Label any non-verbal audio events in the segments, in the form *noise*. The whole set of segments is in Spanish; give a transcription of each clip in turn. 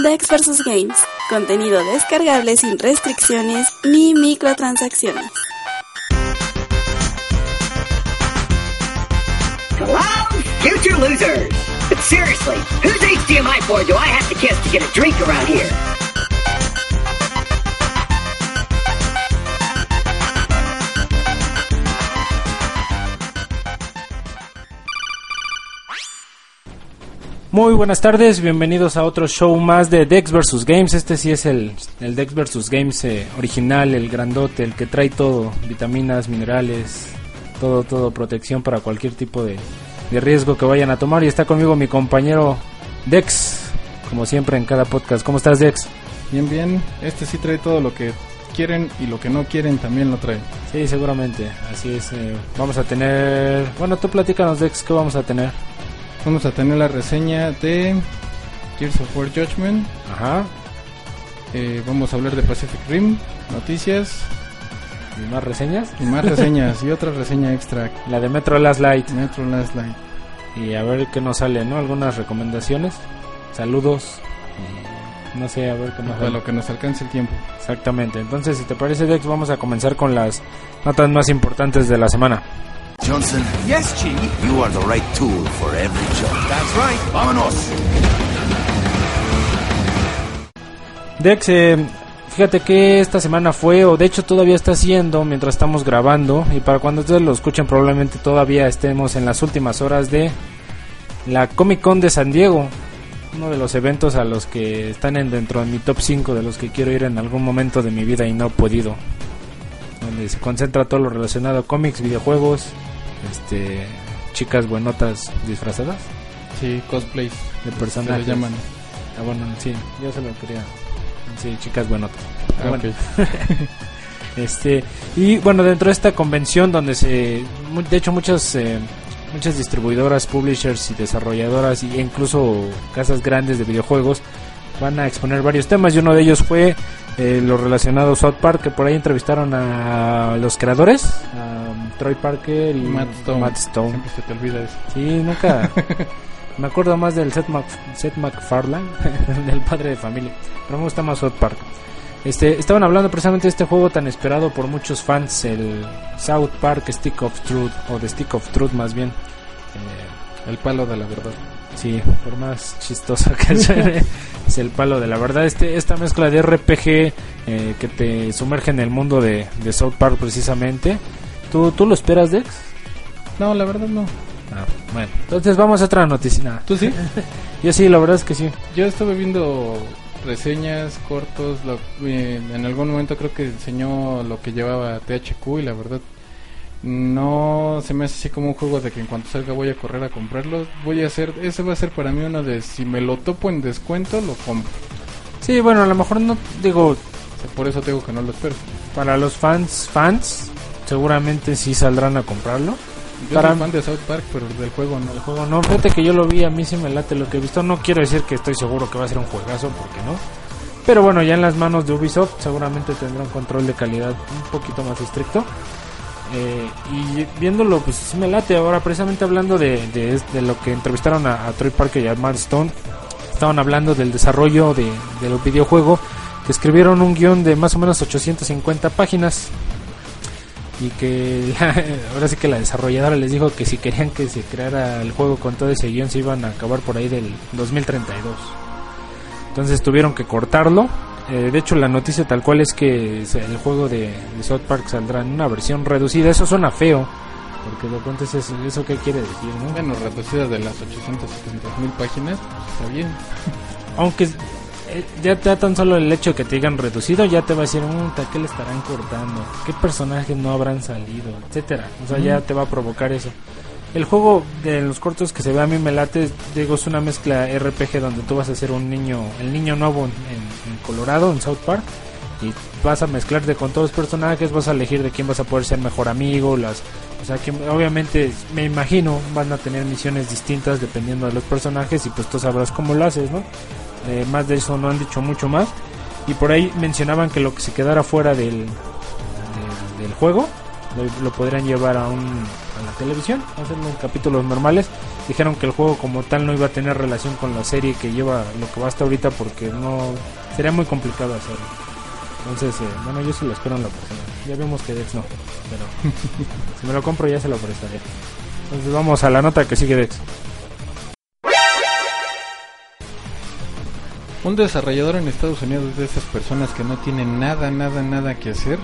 Dex vs Games, contenido descargable sin restricciones ni microtransacciones. Hello, future losers! But seriously, whose HDMI board do I have to kiss to get a drink around here? Muy buenas tardes, bienvenidos a otro show más de Dex vs Games. Este sí es el, el Dex vs Games eh, original, el grandote, el que trae todo, vitaminas, minerales, todo, todo, protección para cualquier tipo de, de riesgo que vayan a tomar. Y está conmigo mi compañero Dex, como siempre en cada podcast. ¿Cómo estás Dex? Bien, bien. Este sí trae todo lo que quieren y lo que no quieren también lo trae. Sí, seguramente, así es. eh, vamos a tener... Bueno, tú platícanos Dex, ¿qué vamos a tener? Vamos a tener la reseña de Gears of War Judgment. Ajá, Eh, vamos a hablar de Pacific Rim, noticias ¿y más reseñas? y más reseñas y otra reseña extra. La de Metro Last Light. Metro Last Light. y a ver qué nos sale, ¿no? Algunas recomendaciones, saludos, no sé, a ver qué nos sale. lo que nos alcance el tiempo. Exactamente, entonces si te parece Dex, vamos a comenzar con las notas más importantes de la semana. Johnson, Yes, Chief. you are the right tool for every job. That's right. Vámonos. Dex, eh, fíjate que esta semana fue, o de hecho todavía está siendo, mientras estamos grabando, y para cuando ustedes lo escuchen probablemente todavía estemos en las últimas horas de la Comic Con de San Diego, uno de los eventos a los que están en dentro de mi top 5 de los que quiero ir en algún momento de mi vida y no he podido. Donde se concentra todo lo relacionado a cómics, videojuegos, este chicas buenotas disfrazadas Sí, cosplays. de Se personajes. le llaman. Ah, bueno, sí, yo se lo quería. Sí, chicas buenotas. Ah, Bueno, ok. *laughs* Este, y bueno, dentro de esta convención donde se, de hecho muchas, eh, muchas distribuidoras, publishers y desarrolladoras e incluso casas grandes de videojuegos van a exponer varios temas y uno de ellos fue eh, lo relacionado a South Park, que por ahí entrevistaron a los creadores, a Troy Parker y Matt Stone. Matt Stone. Siempre se te olvida eso. Sí, nunca. *laughs* me acuerdo más del Seth, Mac- Seth MacFarlane, *laughs* del padre de familia. Pero me gusta más South Park. Este, estaban hablando precisamente de este juego tan esperado por muchos fans, el South Park Stick of Truth, o The Stick of Truth más bien. Eh, El palo de la verdad. sí, por más chistoso que suene, es el palo de la verdad. Este, esta mezcla de RPG eh, que te sumerge en el mundo de, de South Park precisamente. ¿Tú, ¿Tú lo esperas, Dex? No, la verdad no. Ah, bueno, entonces vamos a otra noticia. Nah. ¿Tú sí? *laughs* Yo sí, la verdad es que sí. Yo estuve viendo reseñas, cortos, lo- eh, en algún momento creo que enseñó lo que llevaba THQ y la verdad no se me hace así como un juego de que en cuanto salga voy a correr a comprarlo. Voy a hacer, ese va a ser para mí uno de si me lo topo en descuento lo compro. Sí, bueno, a lo mejor no, digo, O sea, por eso tengo que no lo espero. para los fans, fans, seguramente sí saldrán a comprarlo. Yo Para- soy fan de South Park, pero del juego no. El juego no, fíjate que yo lo vi, a mí sí me late lo que he visto. No quiero decir que estoy seguro que va a ser un juegazo, porque no. Pero bueno, ya en las manos de Ubisoft seguramente tendrá un control de calidad un poquito más estricto. Eh, y viéndolo, pues sí me late. Ahora, precisamente hablando de, de, de lo que entrevistaron a, a Troy Parker y a Matt Stone, estaban hablando del desarrollo de, del videojuego, que escribieron un guion de más o menos 850 páginas. Y que *laughs* la- ahora sí que la desarrolladora les dijo que si querían que se creara el juego con todo ese guion se iban a acabar por ahí del 2032. Entonces tuvieron que cortarlo. Eh, de hecho, la noticia tal cual es que el juego de, de South Park saldrá en una versión reducida. Eso suena feo, porque de pronto es eso, ¿eso qué quiere decir, ¿no? Bueno, reducida de las 870 mil páginas, pues, está bien. Aunque eh, ya te da tan solo el hecho de que te digan reducido, ya te va a decir, "Mm, ¿qué le estarán cortando? ¿Qué personajes no habrán salido? Etcétera. O sea, ya te va a provocar eso. El juego de los cortos que se ve a mí me late, digo, es una mezcla RPG donde tú vas a ser un niño, el niño nuevo en, en- en Colorado, en South Park, y vas a mezclarte con todos los personajes, vas a elegir de quién vas a poder ser mejor amigo, las, o sea, que obviamente me imagino van a tener misiones distintas dependiendo de los personajes y pues tú sabrás cómo lo haces, ¿no? Eh, más de eso no han dicho mucho más. Y por ahí mencionaban que lo que se quedara fuera del, del, juego lo, lo podrían llevar a, un, a la televisión, hacerlo en capítulos normales. dijeron que el juego como tal no iba a tener relación con la serie que lleva lo que va hasta ahorita porque no sería muy complicado hacerlo. Entonces, eh, bueno, yo sí lo espero en la persona. Ya vemos que Dex no, pero *laughs* si me lo compro ya se lo prestaré. Entonces vamos a la nota que sigue Dex. Un desarrollador en Estados Unidos de esas personas que no tienen nada, nada, nada que hacer,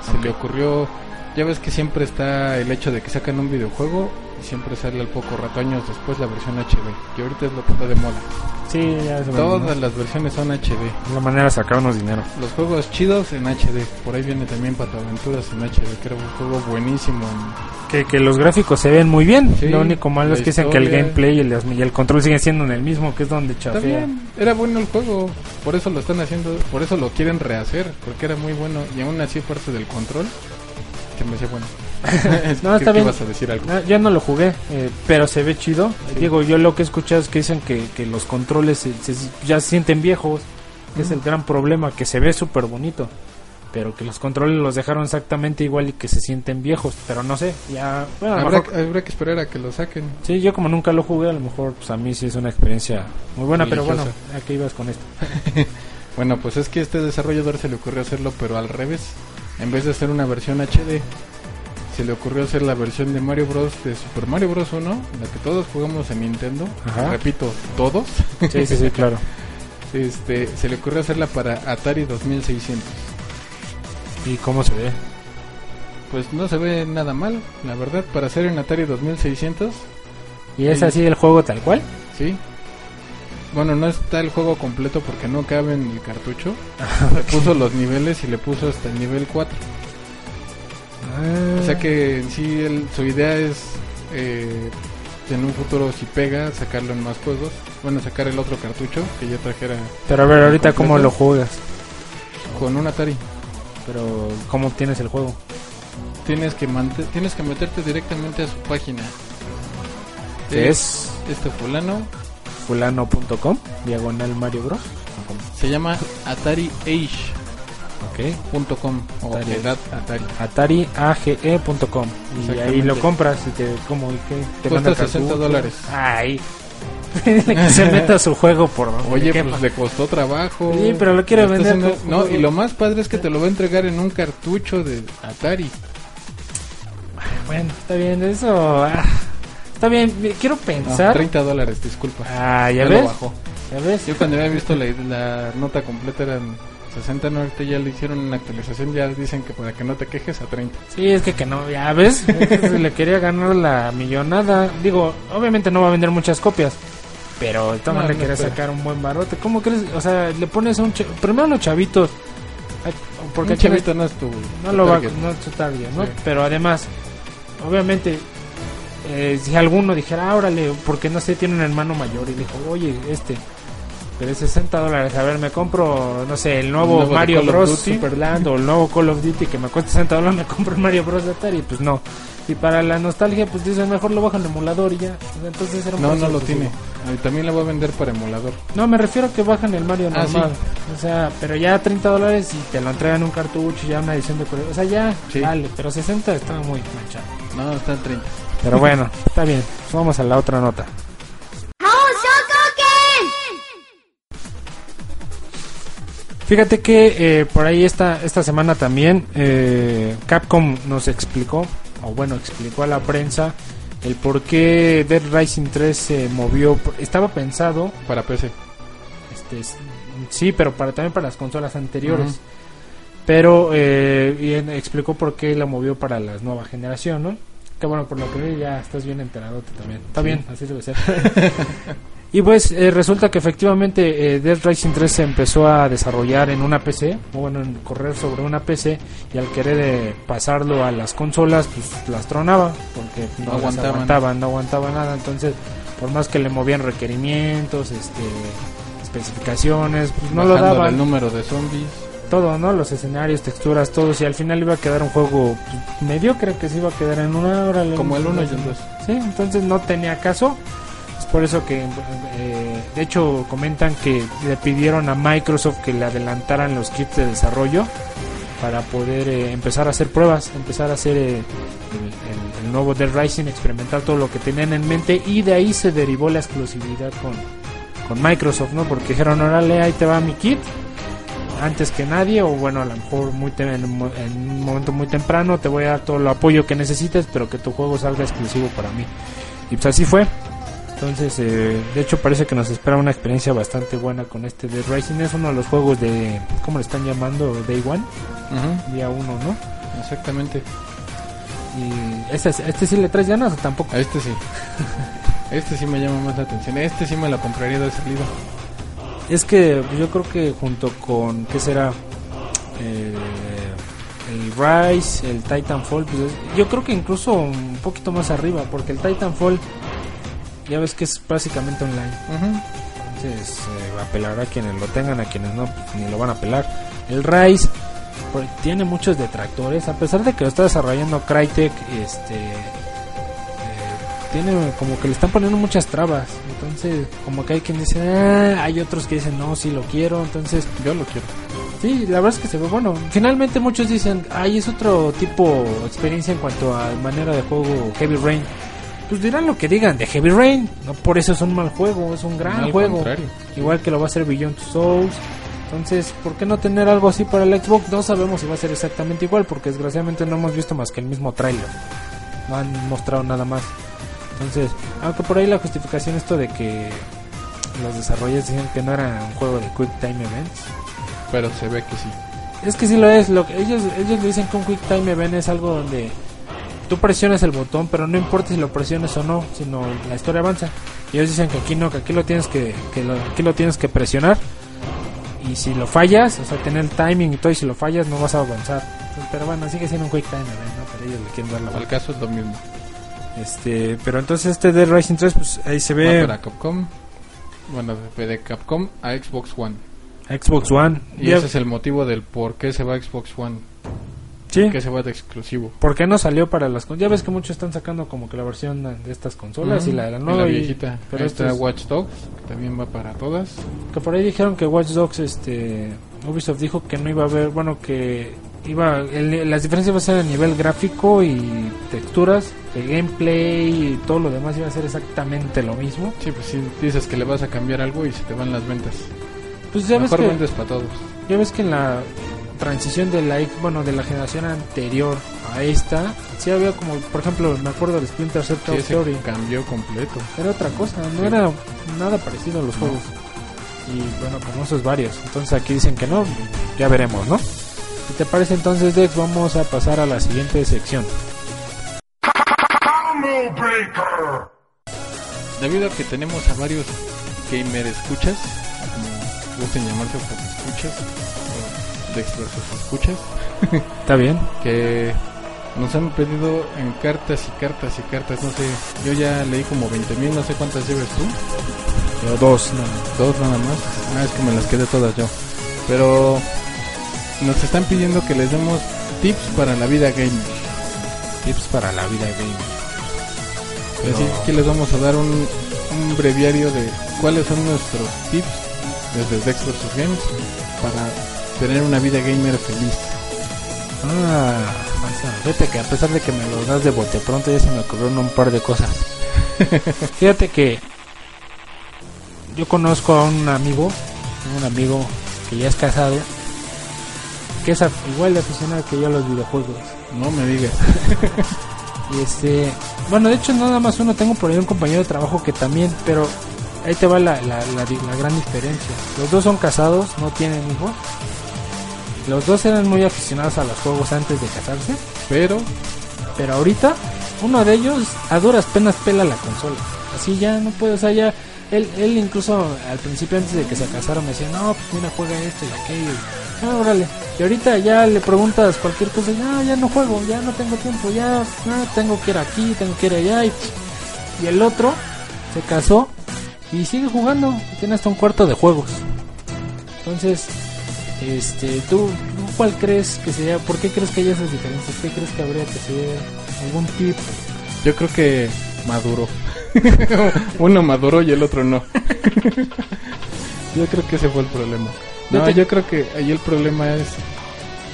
se le ocurrió, ya ves que siempre está el hecho de que sacan un videojuego y siempre sale al poco rato años después la versión HD, que ahorita es lo que está de moda. Sí, ya se Todas las versiones son HD. Es la manera de sacarnos dinero. Los juegos chidos en HD, por ahí viene también Pataventuras en HD, que era un juego buenísimo. en- Que, que los gráficos se ven muy bien. Sí, lo único malo es que dicen que el gameplay y el, y el control siguen siendo en el mismo, que es donde chafea. bien, era bueno el juego, por eso lo están haciendo, por eso lo quieren rehacer, porque era muy bueno y aún así parte del control, que me decía bueno. *laughs* No, está bien. ibas a decir algo. No, yo no lo jugué, eh, pero se ve chido. Sí. Digo, yo lo que he escuchado es que dicen que, que los controles se- se- ya se sienten viejos. que Es el gran problema, que se ve súper bonito. Pero que los controles los dejaron exactamente igual y que se sienten viejos. Pero no sé, ya... Bueno, Habrá, mejor- habrá que esperar a que lo saquen. sí, yo como nunca lo jugué, a lo mejor pues a mí sí es una experiencia muy buena. Pero bueno. ¿a qué ibas con esto? *laughs* Bueno, pues es que este desarrollador se le ocurrió hacerlo, pero al revés. En vez de hacer una versión HD, se le ocurrió hacer la versión de Mario Bros. de Super Mario Bros. 1, la que todos jugamos en Nintendo. Ajá. Repito, todos. Sí, sí, sí, claro. *laughs* Este, se le ocurrió hacerla para Atari 2600. ¿Y cómo se ve? Pues no se ve nada mal, la verdad, para hacer un Atari 2600, ¿Y es Sí. así el juego tal cual? sí. Bueno, no está el juego completo porque no cabe en el cartucho. *laughs* Le puso los niveles y le puso hasta el nivel 4. O sea que en sí el- su idea es eh, en un futuro si pega sacarlo en más juegos. Bueno, sacar el otro cartucho que ya trajera Pero a ver, ahorita cómo lo juegas. con un Atari. Pero ¿cómo obtienes el juego? Tienes que tienes que meterte directamente a su página. ¿Qué es? Este fulano fulano.com, diagonal Mario Bros. se llama AtariAge. Ok. .com o Atari. AtariAGE.com. Y ahí lo compras y te, como, te Cuesta manda 60 cartucho. dólares. Ay. *laughs* que se meta su juego por donde Oye, pues le costó trabajo. Sí, pero lo quiere está vender No, y lo más padre es que te lo va a entregar en un cartucho de Atari. Bueno, está bien, eso. ah, está bien, quiero No, pensar. 30 dólares, disculpa. Ah, ya Ya lo ves. bajó. Ya ves. Yo cuando había visto la, la nota completa eran 60, no, ahorita ya le hicieron una actualización, ya dicen que para que no te quejes a 30. Sí, es que, que no, ya ves. *laughs* Se le quería ganar la millonada. Digo, obviamente no va a vender muchas copias. Pero todas No, maneras no quería sacar un buen barote. ¿Cómo crees? O sea, le pones a un. Primero los chavitos. Porque Un chavito no es tu no tu lo va no es su target, ¿no? Sí. Pero además, obviamente, eh, si alguno dijera, ah, órale, porque no sé, tiene un hermano mayor y dijo, oye, este, pero es 60 dólares, a ver, me compro, no sé, el nuevo, Mario Bros. Superland o el nuevo Call of Duty que me cuesta 60 dólares, *laughs* me compro el Mario Bros. de Atari, pues no. Y para la nostalgia, pues dicen, mejor lo bajo en emulador y ya. Entonces era un No, no lo tiene. Y también la voy a vender para emulador. No, me refiero a que bajan el Mario Ah, normal. O sea, pero ya 30 dólares y te lo entregan un cartucho, ya una edición de. O sea, ya, Sí. vale, pero 60 está muy manchado. No, está en 30. Pero bueno, está bien. Vamos a la otra nota. Fíjate que eh, por ahí esta, esta semana también eh, Capcom nos explicó, o bueno, explicó a la prensa el por qué Dead Rising 3 se movió. Estaba pensado Para PC. este, sí, pero para también para las consolas anteriores. Pero eh, y en- explicó por qué la movió para la nueva generación, ¿no? Que bueno, por lo que veo ya estás bien enterado también. Está bien, así debe ser. *laughs* y pues eh, resulta que efectivamente eh, Dead Rising 3 se empezó a desarrollar en una PC, o bueno, en correr sobre una PC y al querer eh, pasarlo a las consolas, pues las tronaba porque no, No aguantaban. aguantaban, no aguantaba nada. Entonces, por más que le movían requerimientos, este especificaciones, pues no lo daban el número de zombies. todo, ¿no? Los escenarios, texturas, todos. Y al final iba a quedar un juego pues, mediocre que se iba a quedar en una hora. Como el uno y el dos. Sí, entonces no tenía caso. Es por eso que, eh, de hecho, comentan que le pidieron a Microsoft que le adelantaran los kits de desarrollo para poder eh, empezar a hacer pruebas, empezar a hacer eh, el, nuevo Dead Rising, experimentar todo lo que tenían en mente y de ahí se derivó la exclusividad con, con Microsoft, ¿no? Porque dijeron, órale, ahí te va mi kit, antes que nadie, o bueno, a lo mejor muy en, en un momento muy temprano te voy a dar todo el apoyo que necesites, pero que tu juego salga exclusivo para mí. Y pues así fue. Entonces, eh, de hecho parece que nos espera una experiencia bastante buena con este Dead Rising. Es uno de los juegos de, ¿cómo le están llamando? Day One, día uno, ¿no? exactamente. Y este, este sí le traes ganas o tampoco. A este sí. *laughs* Este sí me llama más la atención. Este sí me lo compraría de salida. Es que yo creo que junto con, ¿qué será? Eh, el Rise, el Titanfall, pues es- yo creo que incluso un poquito más arriba, porque el Titanfall ya ves que es básicamente online. Ujú. Entonces eh, apelará a quienes lo tengan, a quienes no, pues, ni lo van a apelar. El Rise pues, tiene muchos detractores, a pesar de que lo está desarrollando Crytek, este eh, tiene como que le están poniendo muchas trabas. Entonces, como que hay quien dice, "Ah", hay otros que dicen, no, sí lo quiero. Entonces, Yo lo quiero. Sí, la verdad es que se ve bueno. Finalmente muchos dicen, ay, es otro tipo de experiencia en cuanto a manera de juego Heavy Rain. Pues dirán lo que digan de Heavy Rain, no por eso es un mal juego, es un gran juego. contrario. Igual que lo va a ser Beyond Two Souls. Entonces, ¿por qué no tener algo así para el Xbox? No sabemos si va a ser exactamente igual, porque desgraciadamente no hemos visto más que el mismo tráiler. No han mostrado nada más. Entonces, aunque por ahí la justificación esto de que los desarrolladores decían que no era un juego de Quick Time Events. Pero se ve que sí. Es que sí lo es. Lo que ellos ellos dicen que un Quick Time Event es algo donde tú presionas el botón, pero no importa si lo presiones o no, sino la historia avanza. Y ellos dicen que aquí no, que aquí lo tienes que, que lo, aquí lo tienes que presionar. Y si lo fallas, o sea, tener el timing y todo, y si lo fallas no vas a avanzar. Entonces, pero bueno, sigue siendo un Quick Time Event, ¿no? Pero ellos le quieren dar la Al vuelta. caso es lo mismo. Este, pero entonces este Dead Rising 3, pues ahí se ve para Capcom. Bueno, de de Capcom a Xbox One. Xbox One. Y ese es el motivo del por qué se va a Xbox One. Sí. Qué se va de exclusivo. ¿Por qué no salió para las con- Ya ves que muchos están sacando como que la versión de estas consolas y la de la Y nueva. la y- viejita. pero Ahí esto está es- Watch Dogs, que también va para todas. Que por ahí dijeron que Watch Dogs, este, Ubisoft dijo que no iba a haber, bueno, que iba, el- las diferencias iban a ser a nivel gráfico y texturas, el gameplay y todo lo demás iba a ser exactamente lo mismo. Sí, pues si dices que le vas a cambiar algo y se te van las ventas. Pues ya ves Mejor que, vendes para todos. ya ves que en la transición de la, bueno, de la generación anterior a esta, sí había como, por ejemplo, me acuerdo del Splinter Cell Sí, cambió completo. Era otra cosa, no Sí. era nada parecido a los No. juegos. Y bueno, como esos varios. Entonces aquí dicen que no, ya veremos, ¿no? Si te parece entonces, Dex, vamos a pasar a la siguiente sección. Debido a que tenemos a varios gamer escuchas, como gusten llamarse por escuchas, o Dex versus escuchas, *laughs* ¿Está bien? que nos han pedido en cartas y cartas y cartas, no sé, yo ya leí como 20 mil, no sé cuántas lleves tú, Yo dos, dos nada más, ah, es que me las quedé todas yo, pero nos están pidiendo que les demos tips para la vida gamer. Tips para la vida gamer. Así que les vamos a dar un, un breviario de cuáles son nuestros tips desde Dex vs Games para tener una vida gamer feliz. Ah, fíjate que a pesar de que me lo das de bote pronto, ya se me ocurrieron un par de cosas. *laughs* fíjate que yo conozco a un amigo, un amigo que ya es casado, que es igual de aficionado que yo a los videojuegos. No me digas. *laughs* Y este, bueno, de hecho nada más uno, tengo por ahí un compañero de trabajo que también, pero ahí te va la, la, la gran diferencia. Los dos son casados, no tienen hijos. Los dos eran muy aficionados a los juegos antes de casarse, Pero pero ahorita uno de ellos a duras penas pela la consola. Así ya no puede, o sea, ya él, él incluso al principio antes de que se casaron me decía, no, pues mira, juega esto y aquello. Ah, órale. Y ahorita ya le preguntas cualquier cosa, ya no juego, ya no tengo tiempo, ya no, tengo que ir aquí, tengo que ir allá. Y, y el otro se casó y sigue jugando, tiene hasta un cuarto de juegos. Entonces, este, ¿tú, cuál crees que sería, por qué crees que hay esas diferencias? ¿Qué crees que habría que ser algún tip? yo creo que maduro. *laughs* Uno maduró y el otro no. *laughs* yo creo que ese fue el problema. No, yo creo que ahí el problema es,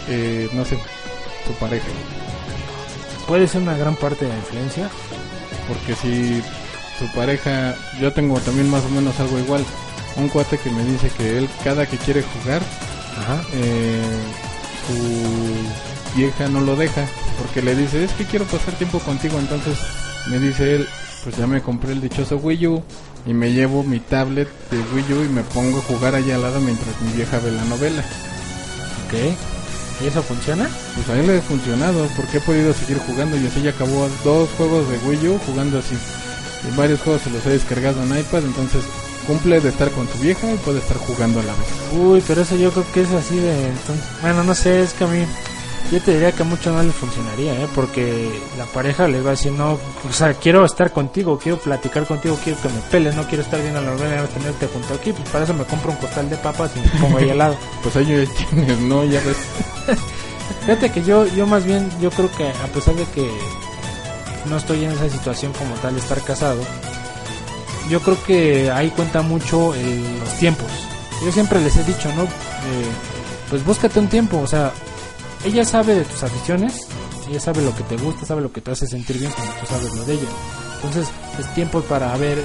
eh, no sé, tu pareja. puede ser una gran parte de la influencia. Porque si su pareja, yo tengo también más o menos algo igual. Un cuate que me dice que él cada que quiere jugar, Ajá. eh, su vieja no lo deja. Porque le dice, es que quiero pasar tiempo contigo. Entonces me dice él, pues ya me compré el dichoso Wii U y me llevo mi tablet de Wii U y me pongo a jugar allá al lado mientras mi vieja ve la novela. Ok. ¿Y eso funciona? Pues a él le ha funcionado porque he podido seguir jugando y así ya acabó dos juegos de Wii U jugando así. Y varios juegos se los he descargado en iPad, entonces cumple de estar con tu vieja y puede estar jugando a la vez. Uy, pero eso yo creo que es así de... entonces- bueno, no sé, es que a mí... Yo te diría que a mucho no le funcionaría, ¿eh? Porque la pareja les va a decir, no, o sea, quiero estar contigo, quiero platicar contigo, quiero que me peles, no quiero estar viendo la novela, tenerte junto aquí, pues para eso me compro un costal de papas y me pongo ahí al lado. *laughs* Pues ahí tienes, ¿no? Ya ves. *laughs* Fíjate que yo, yo más bien, yo creo que a pesar de que no estoy en esa situación como tal de estar casado, yo creo que ahí cuenta mucho el- los tiempos. Yo siempre les he dicho, ¿no? Eh, pues búscate un tiempo, o sea, ella sabe de tus aficiones, ella sabe lo que te gusta, sabe lo que te hace sentir bien cuando tú sabes lo de ella. Entonces, es tiempo para ver,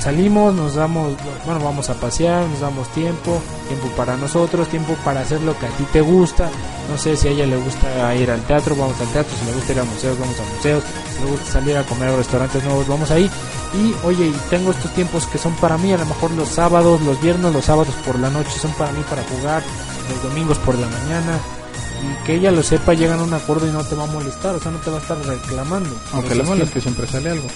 salimos, nos damos, bueno, vamos a pasear, nos damos tiempo, tiempo para nosotros, tiempo para hacer lo que a ti te gusta. No sé si a ella le gusta ir al teatro, vamos al teatro, si le gusta ir a museos, vamos a museos, si le gusta salir a comer a restaurantes nuevos, vamos ahí. Y oye, y tengo estos tiempos que son para mí, a lo mejor los sábados, los viernes, los sábados por la noche son para mí para jugar, los domingos por la mañana. Y que ella lo sepa, llegan a un acuerdo y no te va a molestar, o sea, no te va a estar reclamando. Aunque Por lo esos malo es tiempos. que siempre sale algo.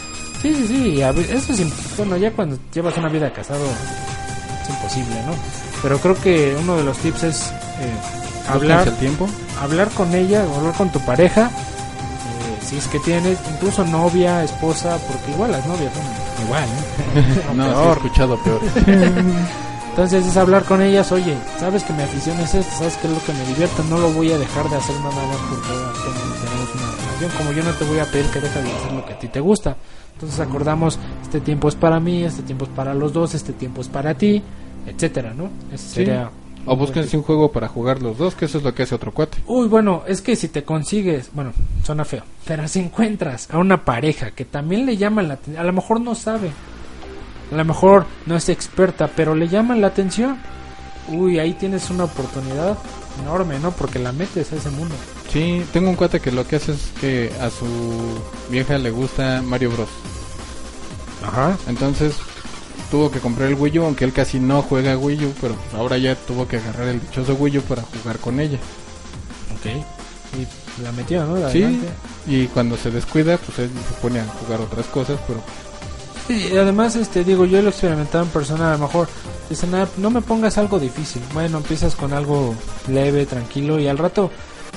Sí, sí, sí, a eso es, bueno, ya cuando llevas una vida casado es imposible, ¿no? Pero creo que uno de los tips es eh, hablar, el tiempo. hablar con ella, hablar con tu pareja, eh, si es que tienes, incluso novia, esposa, porque igual las novias son igual, ¿eh? *laughs* No, sí he escuchado peor. *laughs* Entonces es hablar con ellas, oye, sabes que mi afición es esta, sabes que es lo que me divierte, no lo voy a dejar de hacer nada más porque tenemos una relación, como yo no te voy a pedir que dejes de hacer lo que a ti te gusta. Entonces acordamos, este tiempo es para mí, este tiempo es para los dos, este tiempo es para ti, etcétera, ¿no? Ese Sí. sería O búsquense un juego para jugar los dos, que eso es lo que hace otro cuate. Uy, bueno, es que si te consigues, bueno, suena feo, pero si encuentras a una pareja que también le llaman la atención, a lo mejor no sabe, a lo mejor no es experta, pero le llaman la atención, uy, ahí tienes una oportunidad enorme, ¿no? Porque la metes a ese mundo. Sí, tengo un cuate que lo que hace es que a su vieja le gusta Mario Bros. Ajá. Entonces tuvo que comprar el Wii U, aunque él casi no juega Wii U, pero pues ahora ya tuvo que agarrar el dichoso Wii U para jugar con ella. Ok. Y la metió, ¿no? Sí, Adelante. y cuando se descuida, pues él se pone a jugar otras cosas, pero Sí, y además, este, digo, yo lo he experimentado en persona, a lo mejor dicen, "Ah, no me pongas algo difícil. Bueno, empiezas con algo leve, tranquilo, y al rato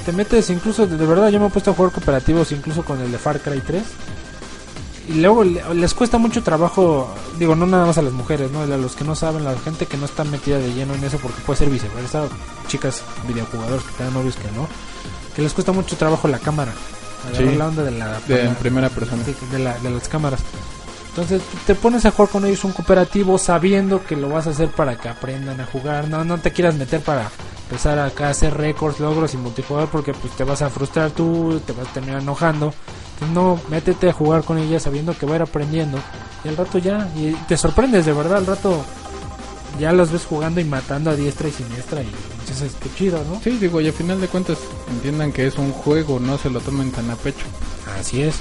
te metes incluso, de, verdad, yo me he puesto a jugar cooperativos, incluso con el de Far Cry 3. Y luego le- les cuesta mucho trabajo, digo, no nada más a las mujeres, ¿no? A los que no saben, la gente que no está metida de lleno en eso, porque puede ser viceversa, chicas videojugadores que tengan novios que no, que les cuesta mucho trabajo la cámara. Sí. la onda de la, de la- primera persona. De, la- de las cámaras. Entonces te pones a jugar con ellos un cooperativo sabiendo que lo vas a hacer para que aprendan a jugar. No, no te quieras meter para empezar acá a hacer récords, logros y multijugador porque pues te vas a frustrar tú, te vas a terminar enojando. Entonces no, métete a jugar con ellas sabiendo que va a ir aprendiendo. Y al rato ya, y te sorprendes de verdad, al rato ya los ves jugando y matando a diestra y siniestra y dices, qué chido, ¿no? Sí, digo, y a final de cuentas entiendan que es un juego, no se lo tomen tan a pecho. Así es.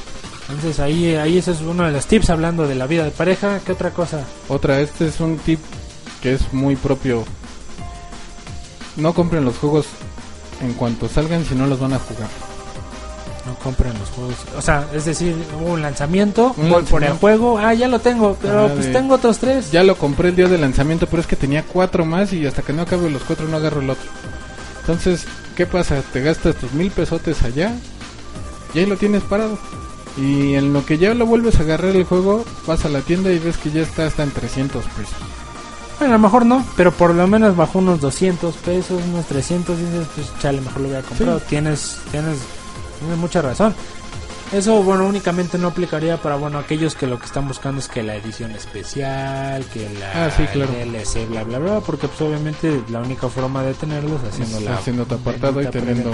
Entonces ahí, ahí ese es uno de los tips hablando de la vida de pareja. ¿Qué otra cosa? Otra, este es un tip que es muy propio. No compren los juegos en cuanto salgan si no los van a jugar. No compren los juegos. O sea, es decir, hubo un lanzamiento, Un voy por el juego, ah, ya lo tengo, pero pues de- tengo otros tres. Ya lo compré el día de lanzamiento, pero es que tenía cuatro más y hasta que no acabe los cuatro no agarro el otro. Entonces, ¿qué pasa? Te gastas tus mil pesotes allá y ahí lo tienes parado. Y en lo que ya lo vuelves a agarrar el juego, vas a la tienda y ves que ya está hasta en 300 pesos. Bueno, a lo mejor no, pero por lo menos bajó unos 200 pesos, unos 300, dices, pues chale, mejor lo hubiera comprado. Sí. Tienes, tienes, tienes mucha razón. Eso, bueno, únicamente no aplicaría para, bueno, aquellos que lo que están buscando es que la edición especial, que la Ah, sí, claro. DLC, bla, bla, bla, porque pues obviamente la única forma de tenerlos es haciendo la... haciendo tu apartado y teniendo...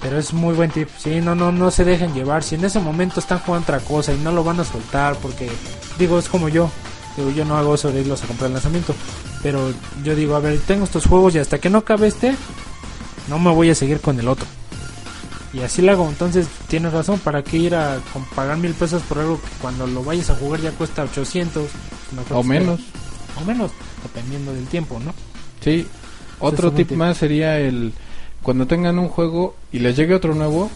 Pero es muy buen tip. Sí, no, no, no se dejen llevar. Si en ese momento están jugando otra cosa y no lo van a soltar, porque digo, es como yo. Digo, yo no hago eso de irlos a comprar el lanzamiento. Pero yo digo, a ver, tengo estos juegos y hasta que no acabe este, no me voy a seguir con el otro. Y así lo hago. Entonces, tienes razón. ¿Para qué ir a pagar mil pesos por algo que cuando lo vayas a jugar ya cuesta 800? Mejor O menos. O menos, dependiendo del tiempo, ¿no? Sí. Otro tip. más sería el cuando tengan un juego y les llegue otro nuevo,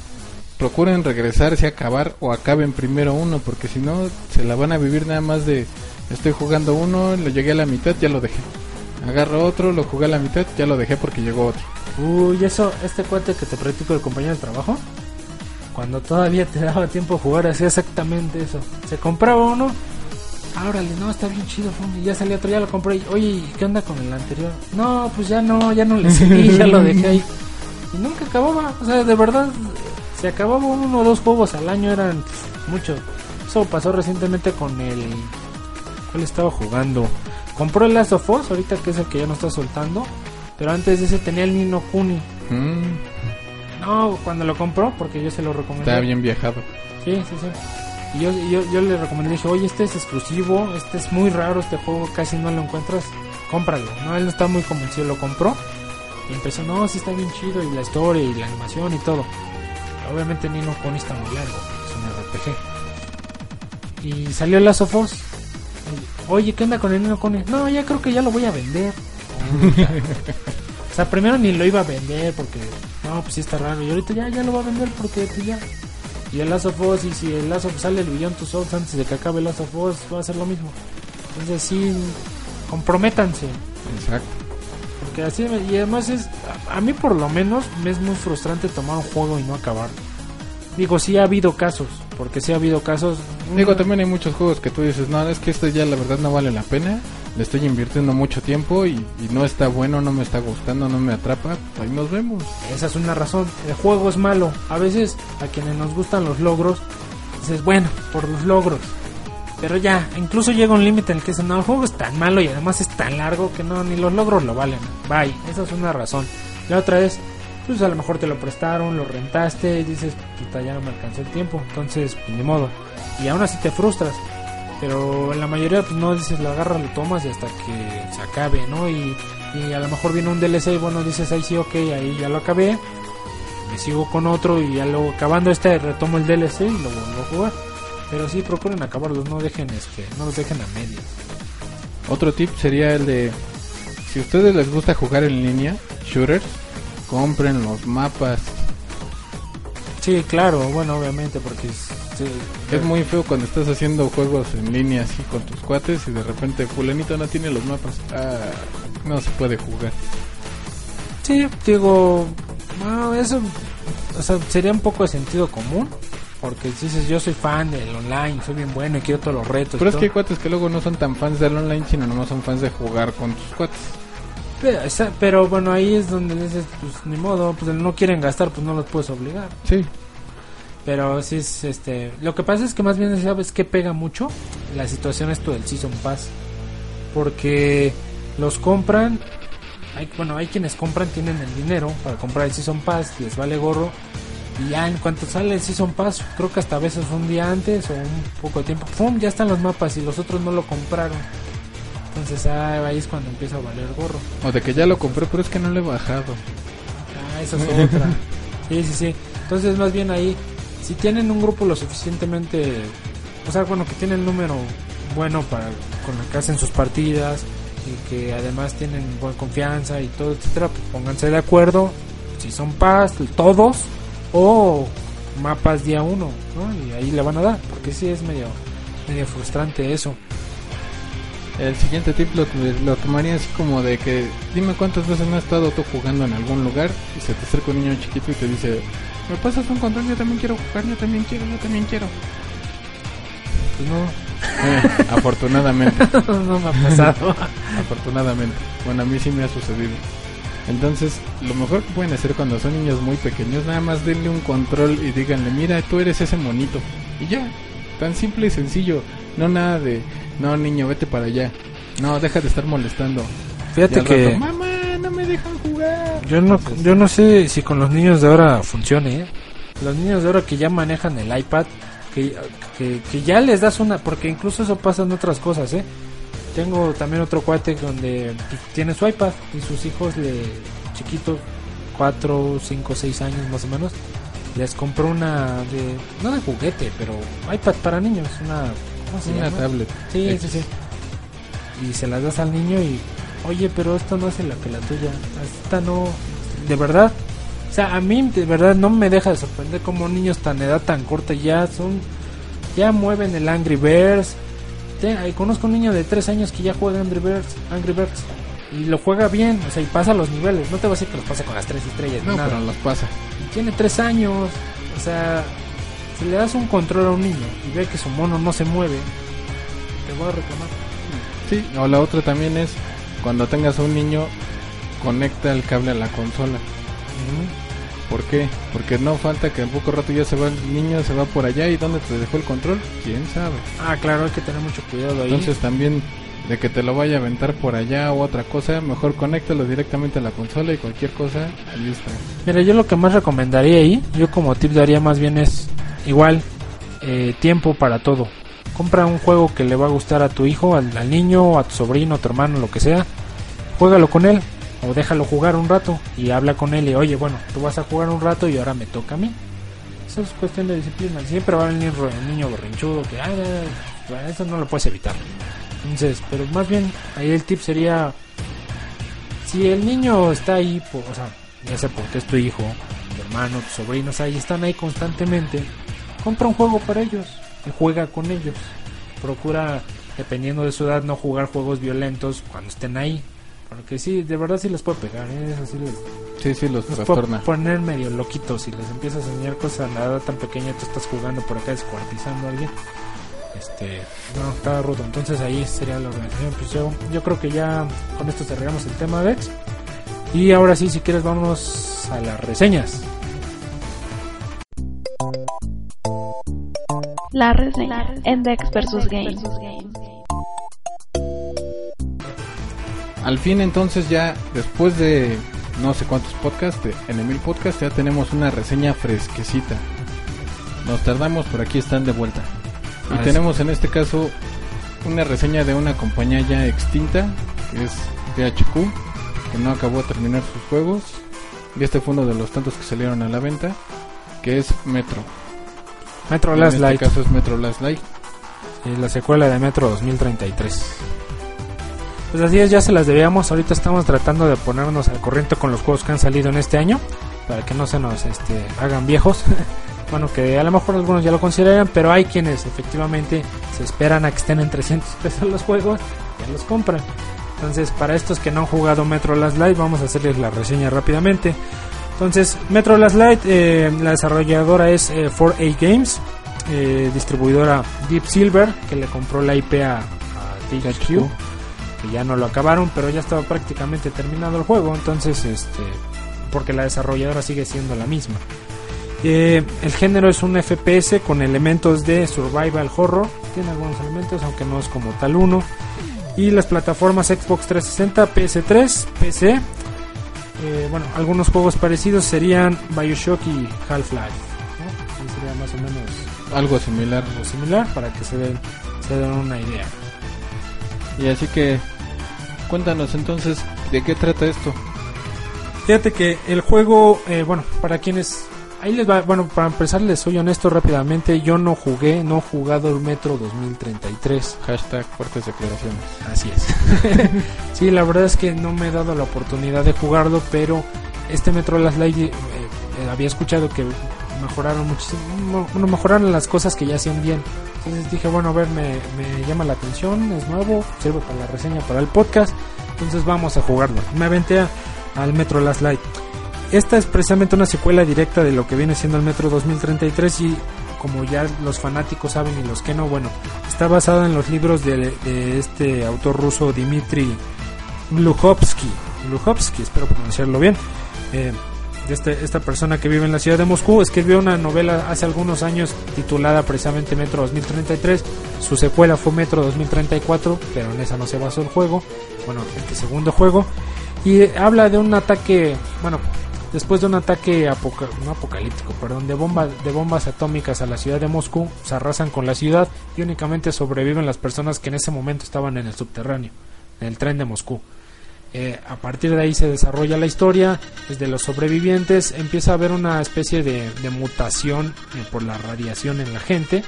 procuren regresarse a acabar o acaben primero uno, porque si no se la van a vivir nada más de estoy jugando uno, lo llegué a la mitad, ya lo dejé. Agarro otro, lo jugué a la mitad, ya lo dejé porque llegó otro. Uy, eso, este cuate que te practico el compañero de trabajo, cuando todavía te daba tiempo de jugar, hacía exactamente eso. Se compraba uno, órale, no, está bien chido, fum, y ya salió otro, ya lo compré. Oye, ¿y qué onda con el anterior? No, pues ya no, ya no le seguí, *laughs* ya lo dejé ahí. Y nunca acababa, o sea, de verdad, se acababa uno o dos juegos al año, eran mucho. Eso pasó recientemente con el... ¿Cuál estaba jugando? Compró el Last of Us, ahorita que es el que ya no está soltando. Pero antes de ese tenía el Nino Kuni. Mm, No, cuando lo compró, porque yo se lo recomendé. está bien viajado. Sí, sí, sí. Y yo, yo, yo le recomendé, dije, oye, este es exclusivo, este es muy raro, este juego casi no lo encuentras, cómpralo. No, él no está muy convencido, lo compró. Y empezó, no, sí está bien chido, y la historia, y la animación, y todo. Obviamente Nino Kuni está muy largo, es un RPG. Y salió Last of Us. Oye, ¿qué onda con el Nino Kuni? No, ya creo que ya lo voy a vender. *laughs* O sea, primero ni lo iba a vender porque, no, pues sí está raro. Y ahorita ya, ya lo va a vender porque pues ya. Y el Last of Us, y si el Last of sale el Beyond Two Souls antes de que acabe el Last of Us, va a ser lo mismo. Entonces sí, comprométanse. Exacto. Porque así, me- y además es, a, a mí por lo menos me es muy frustrante tomar un juego y no acabar. Digo, sí ha habido casos, porque sí ha habido casos. Digo, también hay muchos juegos que tú dices, no, es que esto ya la verdad no vale la pena. Le estoy invirtiendo mucho tiempo y, y no está bueno, no me está gustando, no me atrapa. Ahí nos vemos. Esa es una razón. El juego es malo. A veces a quienes nos gustan los logros, dices, bueno, por los logros. Pero ya, incluso llega un límite en el que dicen, no, el juego es tan malo y además es tan largo que no, ni los logros lo valen. Bye, esa es una razón. La otra es, pues a lo mejor te lo prestaron, lo rentaste y dices, puta, ya no me alcanzó el tiempo. Entonces, pues, ni modo. Y aún así te frustras. Pero en la mayoría, pues no dices, lo agarras, lo tomas y hasta que se acabe, ¿no? Y, y a lo mejor viene un DLC y bueno, dices, ahí sí, ok, ahí ya lo acabé. Me sigo con otro y ya luego acabando este retomo el DLC y lo vuelvo a jugar. Pero sí, procuren acabarlos, no dejen este, no los dejen a medias. Otro tip sería el de, si a ustedes les gusta jugar en línea, shooters, compren los mapas. Sí, claro, bueno, obviamente, porque es, sí, Es muy feo cuando estás haciendo juegos en línea así con tus cuates y de repente fulanito no tiene los mapas. Ah, no se puede jugar. Sí, digo, bueno, eso o sea, sería un poco de sentido común. Porque si dices, yo soy fan del online, soy bien bueno y quiero todos los retos. Pero es todo. que hay cuates que luego no son tan fans del online, sino nomás son fans de jugar con tus cuates. Pero, bueno, ahí es donde dices, pues ni modo, pues no quieren gastar, pues no los puedes obligar. Sí. Pero sí es este. Lo que pasa es que más bien sabes que pega mucho la situación esto del Season Pass. Porque los compran. Hay, bueno, hay quienes compran, tienen el dinero para comprar el Season Pass, les vale gorro. Y ya en cuanto sale el Season Pass, creo que hasta a veces un día antes o un poco de tiempo, ¡pum! Ya están los mapas y los otros no lo compraron. Entonces ah, ahí es cuando empieza a valer gorro. O de que ya lo compré, pero es que no lo he bajado. Ah, esa es otra. *laughs* Sí, sí, sí. Entonces, más bien ahí, si tienen un grupo lo suficientemente, o sea, bueno, que tienen el número bueno para con el que hacen sus partidas y que además tienen buena confianza y todo, etcétera, pues pónganse de acuerdo. Si son paz, todos o mapas día uno, ¿no? Y ahí le van a dar, porque sí es medio, medio frustrante eso. El siguiente tip lo, lo tomaría así como de que dime cuántas veces no has estado tú jugando en algún lugar y se te acerca un niño chiquito y te dice, ¿me pasas un control? Yo también quiero jugar, yo también quiero, yo también quiero. Pues no, Eh, *laughs* afortunadamente, *laughs* no me ha pasado. *laughs* afortunadamente. Bueno, a mí sí me ha sucedido. Entonces, lo mejor que pueden hacer cuando son niños muy pequeños, nada más denle un control y díganle, mira, tú eres ese monito. Y ya, tan simple y sencillo. No nada de, no niño, vete para allá. No, deja de estar molestando. Fíjate que... rato, mamá, no me dejan jugar. Yo no, yo no sé si con los niños de ahora funcione, ¿eh? Los niños de ahora que ya manejan el iPad, que, que, que ya les das una... Porque incluso eso pasa en otras cosas, ¿eh? Tengo también otro cuate donde tiene su iPad y sus hijos le chiquitos, 4, 5, 6 años más o menos, les compró una de... No de juguete, pero iPad para niños, una... ¿Cómo se Una llama? tablet. Sí, X. sí, sí. Y se las das al niño y, oye, pero esto no hace la que la tuya. Esta no. De verdad. O sea, a mí de verdad no me deja de sorprender como niños tan edad tan corta ya son. Ya mueven el Angry Birds. Te- ahí conozco un niño de 3 años que ya juega Angry Birds. Angry Birds. Y lo juega bien, o sea, y pasa los niveles. No te voy a decir que los pasa con las 3 estrellas. No, nada. pero los pasa. Y tiene 3 años. O sea, si le das un control a un niño y ve que su mono no se mueve, te voy a reclamar. Sí, o la otra también es cuando tengas a un niño, conecta el cable a la consola. ¿Por qué? Porque no falta que en poco rato ya se va el niño, se va por allá y ¿dónde te dejó el control? ¿Quién sabe? Ah, claro, hay que tener mucho cuidado ahí. Entonces también de que te lo vaya a aventar por allá o otra cosa, mejor conéctalo directamente a la consola y cualquier cosa, listo. Mira, yo lo que más recomendaría ahí, yo como tip daría más bien es igual eh, tiempo para todo. Compra un juego que le va a gustar a tu hijo, al, niño, a tu sobrino, a tu hermano, lo que sea. Juégalo con él o déjalo jugar un rato y habla con él y oye, bueno, tú vas a jugar un rato y ahora me toca a mí. Eso es cuestión de disciplina. Siempre va a venir el niño berrinchudo que, ay, bueno, eso no lo puedes evitar. Entonces, pero más bien ahí el tip sería si el niño está ahí, o sea, ya sea porque es tu hijo, tu hermano, tus sobrinos, ahí están ahí constantemente, compra un juego para ellos y juega con ellos. Procura, dependiendo de su edad, no jugar juegos violentos cuando estén ahí. Porque sí, de verdad sí les puede pegar, ¿eh? eso sí les, Sí, sí, los los puede poner medio loquitos. Si les empiezas a enseñar cosas a la edad tan pequeña, tú estás jugando por acá descuartizando a alguien. Este, no, está rudo. Entonces ahí sería la organización. Pues yo, yo creo que ya con esto cerramos el tema de Dex. Y ahora sí, si quieres, vamos a las reseñas. La reseña en Dex vs Game. Al fin entonces ya, después de no sé cuántos podcasts, en el mil podcast ya tenemos una reseña fresquecita. Nos tardamos, por aquí están de vuelta. Y Ah, tenemos en este caso una reseña de una compañía ya extinta, que es THQ, que no acabó de terminar sus juegos. Y este fue uno de los tantos que salieron a la venta, que es Metro. Metro en Last este Light, caso es Metro Last Light. eh, la secuela de Metro 2033. Pues así es, ya se las debíamos. Ahorita estamos tratando de ponernos al corriente con los juegos que han salido en este año, para que no se nos este, hagan viejos. *laughs* bueno, que a lo mejor algunos ya lo consideran, pero hay quienes efectivamente se esperan a que estén en 300 pesos los juegos, ya los compran. Entonces, para estos que no han jugado Metro Last Light, vamos a hacerles la reseña rápidamente. Entonces, Metro Last Light, eh, la desarrolladora es eh, 4A Games, eh, distribuidora Deep Silver, que le compró la IP a, a THQ, que ya no lo acabaron, pero ya estaba prácticamente terminado el juego, entonces, este, porque la desarrolladora sigue siendo la misma. Eh, el género es un FPS con elementos de survival horror, tiene algunos elementos, aunque no es como tal uno. Y las plataformas Xbox 360, PS3, PC. Eh, bueno, algunos juegos parecidos serían Bioshock y Half-Life. sería más o menos Algo similar. algo similar para que se den, se den una idea. Y así que cuéntanos entonces de qué trata esto. Fíjate que el juego, eh, bueno, para quienes... Ahí les va, bueno, para empezar les soy honesto rápidamente, yo no jugué, no he jugado el Metro 2033. Hashtag fuertes declaraciones. Así es. *laughs* sí, la verdad es que no me he dado la oportunidad de jugarlo, pero este Metro Last Light eh, eh, había escuchado que mejoraron muchísimo, bueno, mejoraron las cosas que ya hacían bien. Entonces dije, bueno, a ver, me, me llama la atención, es nuevo, sirve para la reseña, para el podcast, entonces vamos a jugarlo. Me aventé al Metro Last Light. Esta es precisamente una secuela directa de lo que viene siendo el Metro 2033 y como ya los fanáticos saben y los que no, bueno, está basada en los libros de, este autor ruso Dmitry Gluhovsky. Gluhovsky, espero pronunciarlo bien. Eh, de este- esta persona que vive en la ciudad de Moscú escribió una novela hace algunos años titulada precisamente Metro 2033. Su secuela fue Metro 2034, pero en esa no se basó el juego. Bueno, este segundo juego. Y eh, habla de un ataque, bueno, después de un ataque apocalíptico, perdón, de, bomba, de bombas atómicas a la ciudad de Moscú, se arrasan con la ciudad y únicamente sobreviven las personas que en ese momento estaban en el subterráneo, en el tren de Moscú. Eh, a partir de ahí se desarrolla la historia, desde los sobrevivientes empieza a haber una especie de, de mutación eh, por la radiación en la gente,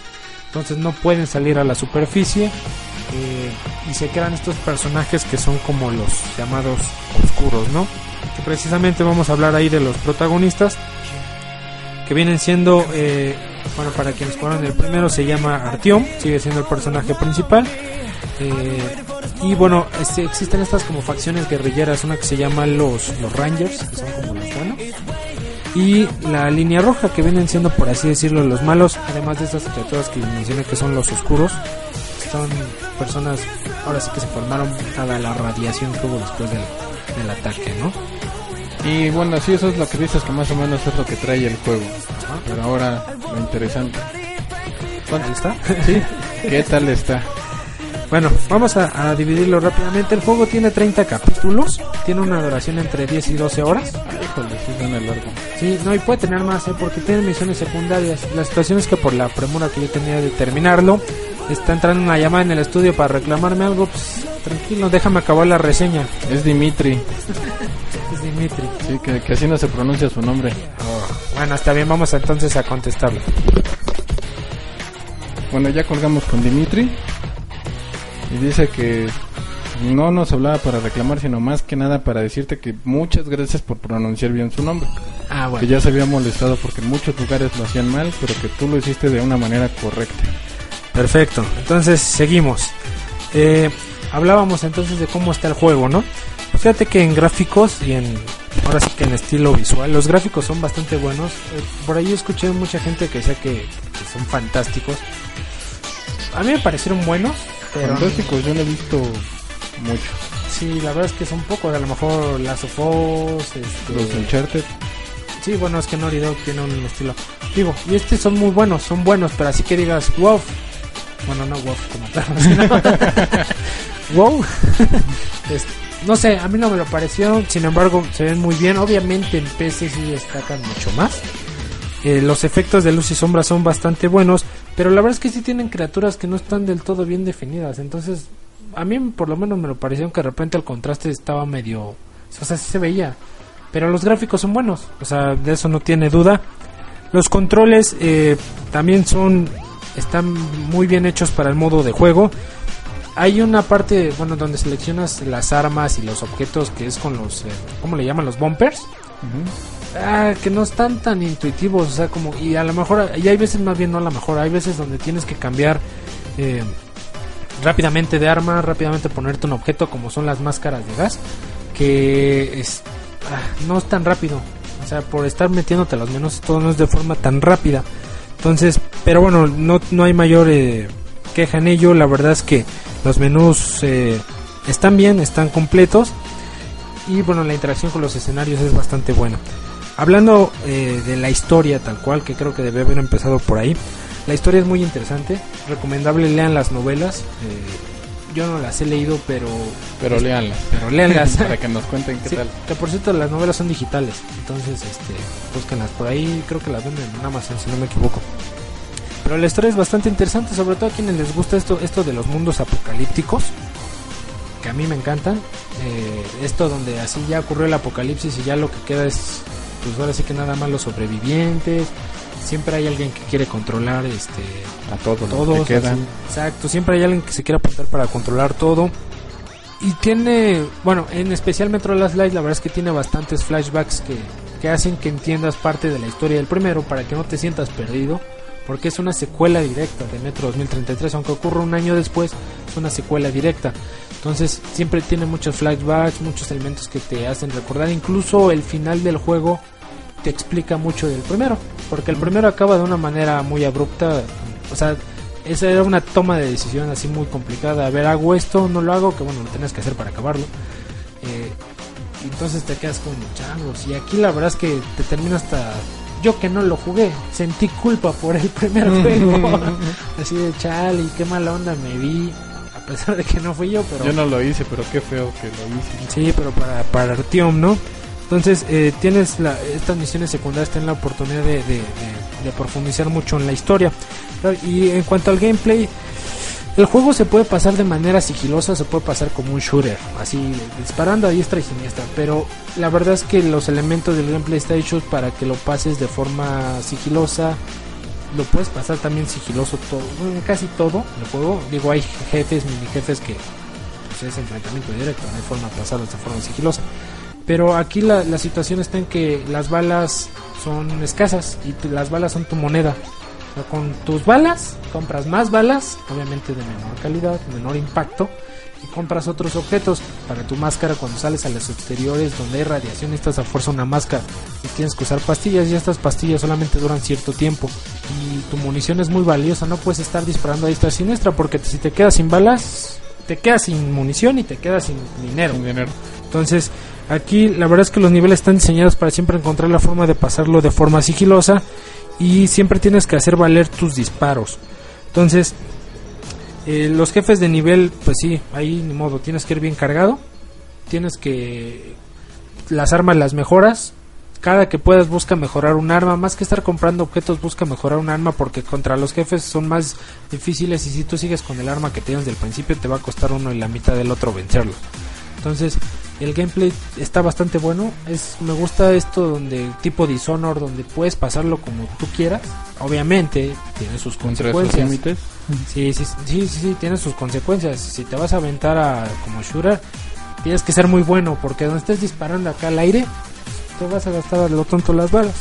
entonces no pueden salir a la superficie eh, y se crean estos personajes que son como los llamados oscuros, ¿no? Que precisamente vamos a hablar ahí de los protagonistas que vienen siendo, eh, bueno, para quienes jugaron el primero se llama Artyom, sigue siendo el personaje principal. Eh, y bueno, este, existen estas como facciones guerrilleras, una que se llama los, los Rangers, que son como los buenos. Y la línea roja, que vienen siendo, por así decirlo, los malos, además de estas criaturas que mencioné que son los oscuros. Son personas, ahora sí que se formaron dada la radiación que hubo después del ataque, ¿no? Y bueno, sí, eso es lo que dices que más o menos es lo que trae el juego. Pero ahora, lo interesante. Ahí está. *laughs* ¿Sí? ¿Qué tal está? Bueno, vamos a, a dividirlo rápidamente. El juego tiene 30 capítulos, tiene una duración entre 10 y 12 horas. Híjole, sí largo. Sí, no, y puede tener más, ¿eh? porque tiene misiones secundarias. La situación es que por la premura que yo tenía de terminarlo, está entrando una llamada en el estudio para reclamarme algo. Pues tranquilo, déjame acabar la reseña. Es Dimitri. Es Dimitri. Sí, que, que así no se pronuncia su nombre. Bueno, está bien, vamos entonces a contestarlo. Bueno, ya colgamos con Dimitri. Y dice que no nos hablaba para reclamar, sino más que nada para decirte que muchas gracias por pronunciar bien su nombre. Ah, Que ya se había molestado porque en muchos lugares lo hacían mal, pero que tú lo hiciste de una manera correcta. Perfecto, entonces seguimos. Eh, hablábamos entonces de cómo está el juego, ¿no? Fíjate que en gráficos y en ahora sí que en estilo visual, los gráficos son bastante buenos. Eh, por ahí escuché mucha gente que decía que, que son fantásticos. A mí me parecieron buenos, pero Fantásticos, yo no he visto mucho. sí, la verdad es que son pocos. A lo mejor las of Us, este, Los Uncharted, Sí, bueno, es que Naughty Dog tiene un estilo. Digo, y estos son muy buenos, son buenos, pero así que digas, wow. Bueno, no wow como tal. *laughs* sino- *laughs* wow. Es- no sé, a mí no me lo pareció. Sin embargo, se ven muy bien. Obviamente en PC sí destacan mucho más. Eh, los efectos de luz y sombra son bastante buenos, pero la verdad es que sí tienen criaturas que no están del todo bien definidas. Entonces, a mí por lo menos me lo pareció que de repente el contraste estaba medio... O sea, sí se veía. Pero los gráficos son buenos, o sea, de eso no tiene duda. Los controles eh, también son... Están muy bien hechos para el modo de juego. Hay una parte, bueno, donde seleccionas las armas y los objetos que es con los... eh, ¿Cómo le llaman? Los bumpers. Ah, que no están tan intuitivos, o sea, como, y a lo mejor, y hay veces más bien no a lo mejor, hay veces donde tienes que cambiar eh, rápidamente de arma, rápidamente ponerte un objeto como son las máscaras de gas, que es, ah, no es tan rápido, o sea, por estar metiéndote a los menús, todo no es de forma tan rápida, entonces, pero bueno, no, no hay mayor eh, queja en ello, la verdad es que los menús eh, están bien, están completos, y bueno, la interacción con los escenarios es bastante buena. Hablando eh, de la historia tal cual, que creo que debe haber empezado por ahí. La historia es muy interesante, recomendable lean las novelas. eh, yo no las he leído, pero pero léanla. pero léanlas. *laughs* Para que nos cuenten qué Sí, tal. que por cierto las novelas son digitales, entonces este, búsquenlas por ahí, creo que las venden en Amazon si no me equivoco. Pero la historia es bastante interesante, sobre todo a quienes les gusta esto, esto de los mundos apocalípticos, que a mí me encantan. Eh, esto donde así ya ocurrió el apocalipsis y ya lo que queda es, pues ahora sí que nada más los sobrevivientes. Siempre hay alguien que quiere controlar este A todos, todos que así. exacto. Siempre hay alguien que se quiere apuntar para controlar todo. Y tiene bueno en especial Metro Last Light la verdad es que tiene bastantes flashbacks que, que hacen que entiendas parte de la historia del primero para que no te sientas perdido porque es una secuela directa de Metro 2033 aunque ocurra un año después es una secuela directa. Entonces siempre tiene muchos flashbacks muchos elementos que te hacen recordar. Incluso el final del juego te explica mucho del primero, porque el primero acaba de una manera muy abrupta, o sea, esa era una toma de decisión así muy complicada, a ver, hago esto, no lo hago, que bueno, lo tienes que hacer para acabarlo, eh, entonces te quedas con changos, y aquí la verdad es que te termina hasta, yo que no lo jugué, sentí culpa por el primer *laughs* juego, así de chale, y qué mala onda me vi, pesar de que no fui yo, pero Yo no lo hice, pero qué feo que lo hice. Sí, pero para, para Artyom, ¿no? Entonces, eh, tienes la, estas misiones secundarias, tienen la oportunidad de, profundizar mucho en la historia. Y en cuanto al gameplay, el juego se puede pasar de manera sigilosa, se puede pasar como un shooter, así disparando a diestra y siniestra. Pero la verdad es que los elementos del gameplay están hechos para que lo pases de forma sigilosa. Lo puedes pasar también sigiloso todo, casi todo el juego. Digo, hay jefes, mini jefes que pues, es enfrentamiento directo, no hay forma de pasarlos de forma sigilosa. Pero aquí la, la situación está en que las balas son escasas y las balas son tu moneda. O sea, con tus balas compras más balas, obviamente de menor calidad, menor impacto, y compras otros objetos para tu máscara cuando sales a los exteriores donde hay radiación necesitas a fuerza una máscara y tienes que usar pastillas y estas pastillas solamente duran cierto tiempo y tu munición es muy valiosa, no puedes estar disparando a diestra y siniestra porque si te quedas sin balas, te quedas sin munición y te quedas sin dinero. Sin dinero. Entonces, aquí la verdad es que los niveles están diseñados para siempre encontrar la forma de pasarlo de forma sigilosa y siempre tienes que hacer valer tus disparos. Entonces, eh, los jefes de nivel, pues sí, ahí ni modo, tienes que ir bien cargado. Tienes que las armas las mejoras. Cada que puedas busca mejorar un arma, más que estar comprando objetos, busca mejorar un arma porque contra los jefes son más difíciles y si tú sigues con el arma que tienes del principio te va a costar uno y la mitad del otro vencerlos. Entonces, el gameplay está bastante bueno. Es me gusta esto donde tipo Dishonor donde puedes pasarlo como tú quieras. Obviamente tiene sus consecuencias. límites. Sí, sí, sí, sí, sí, tiene sus consecuencias. Si te vas a aventar a como shooter, tienes que ser muy bueno porque donde estés disparando acá al aire, te vas a gastar a lo tonto las balas.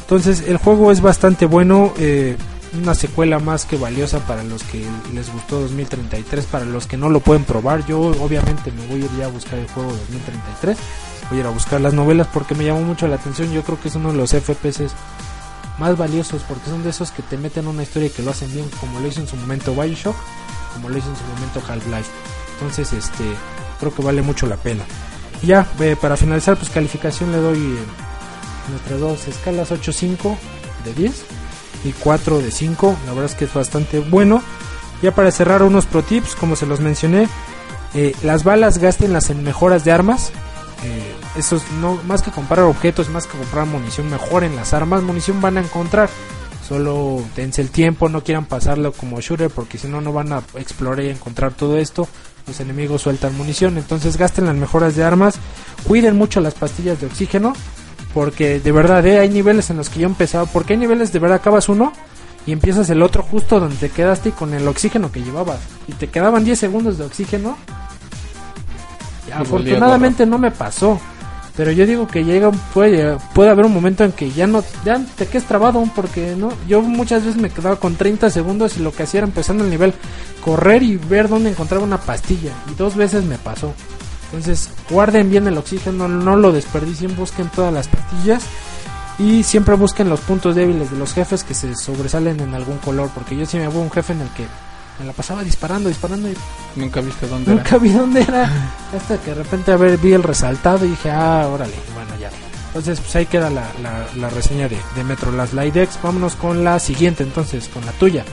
Entonces, el juego es bastante bueno, eh, una secuela más que valiosa para los que les gustó 2033, para los que no lo pueden probar. Yo obviamente me voy a ir ya a buscar el juego 2033, voy a ir a buscar las novelas porque me llamó mucho la atención. Yo creo que es uno de los FPS más valiosos porque son de esos que te meten una historia y que lo hacen bien, como lo hizo en su momento Bioshock, como lo hizo en su momento Half-Life. Entonces, este, creo que vale mucho la pena. Y ya, eh, para finalizar, pues calificación le doy eh, nuestras dos escalas 8.5 de 10 y 4 de 5. La verdad es que es bastante bueno. Ya para cerrar unos pro tips, como se los mencioné, eh, las balas gástenlas en mejoras de armas. Eh, es no más que comprar objetos, más que comprar munición, mejoren las armas. Munición van a encontrar. Solo dense el tiempo, no quieran pasarlo como shooter porque si no no van a explorar y encontrar todo esto. Los enemigos sueltan munición, entonces gasten las mejoras de armas. Cuiden mucho las pastillas de oxígeno porque de verdad eh, hay niveles en los que yo empezaba, porque hay niveles de verdad acabas uno y empiezas el otro justo donde te quedaste y con el oxígeno que llevabas y te quedaban 10 segundos de oxígeno. Y afortunadamente no me pasó. Pero yo digo que llega puede, puede haber un momento en que ya no ya te quedes trabado porque no yo muchas veces me quedaba con 30 segundos y lo que hacía era empezando el nivel correr y ver dónde encontraba una pastilla y dos veces me pasó. Entonces, guarden bien el oxígeno, no lo desperdicien, busquen todas las pastillas y siempre busquen los puntos débiles de los jefes que se sobresalen en algún color, porque yo sí me hubo un jefe en el que me la pasaba disparando, disparando y Nunca viste dónde nunca vi dónde era. Hasta que de repente a ver, vi el resaltado y dije, ah, órale, bueno, ya. Entonces, pues ahí queda la, la, la reseña de, de Metro Last Light X. Vámonos con la siguiente, entonces, con la tuya.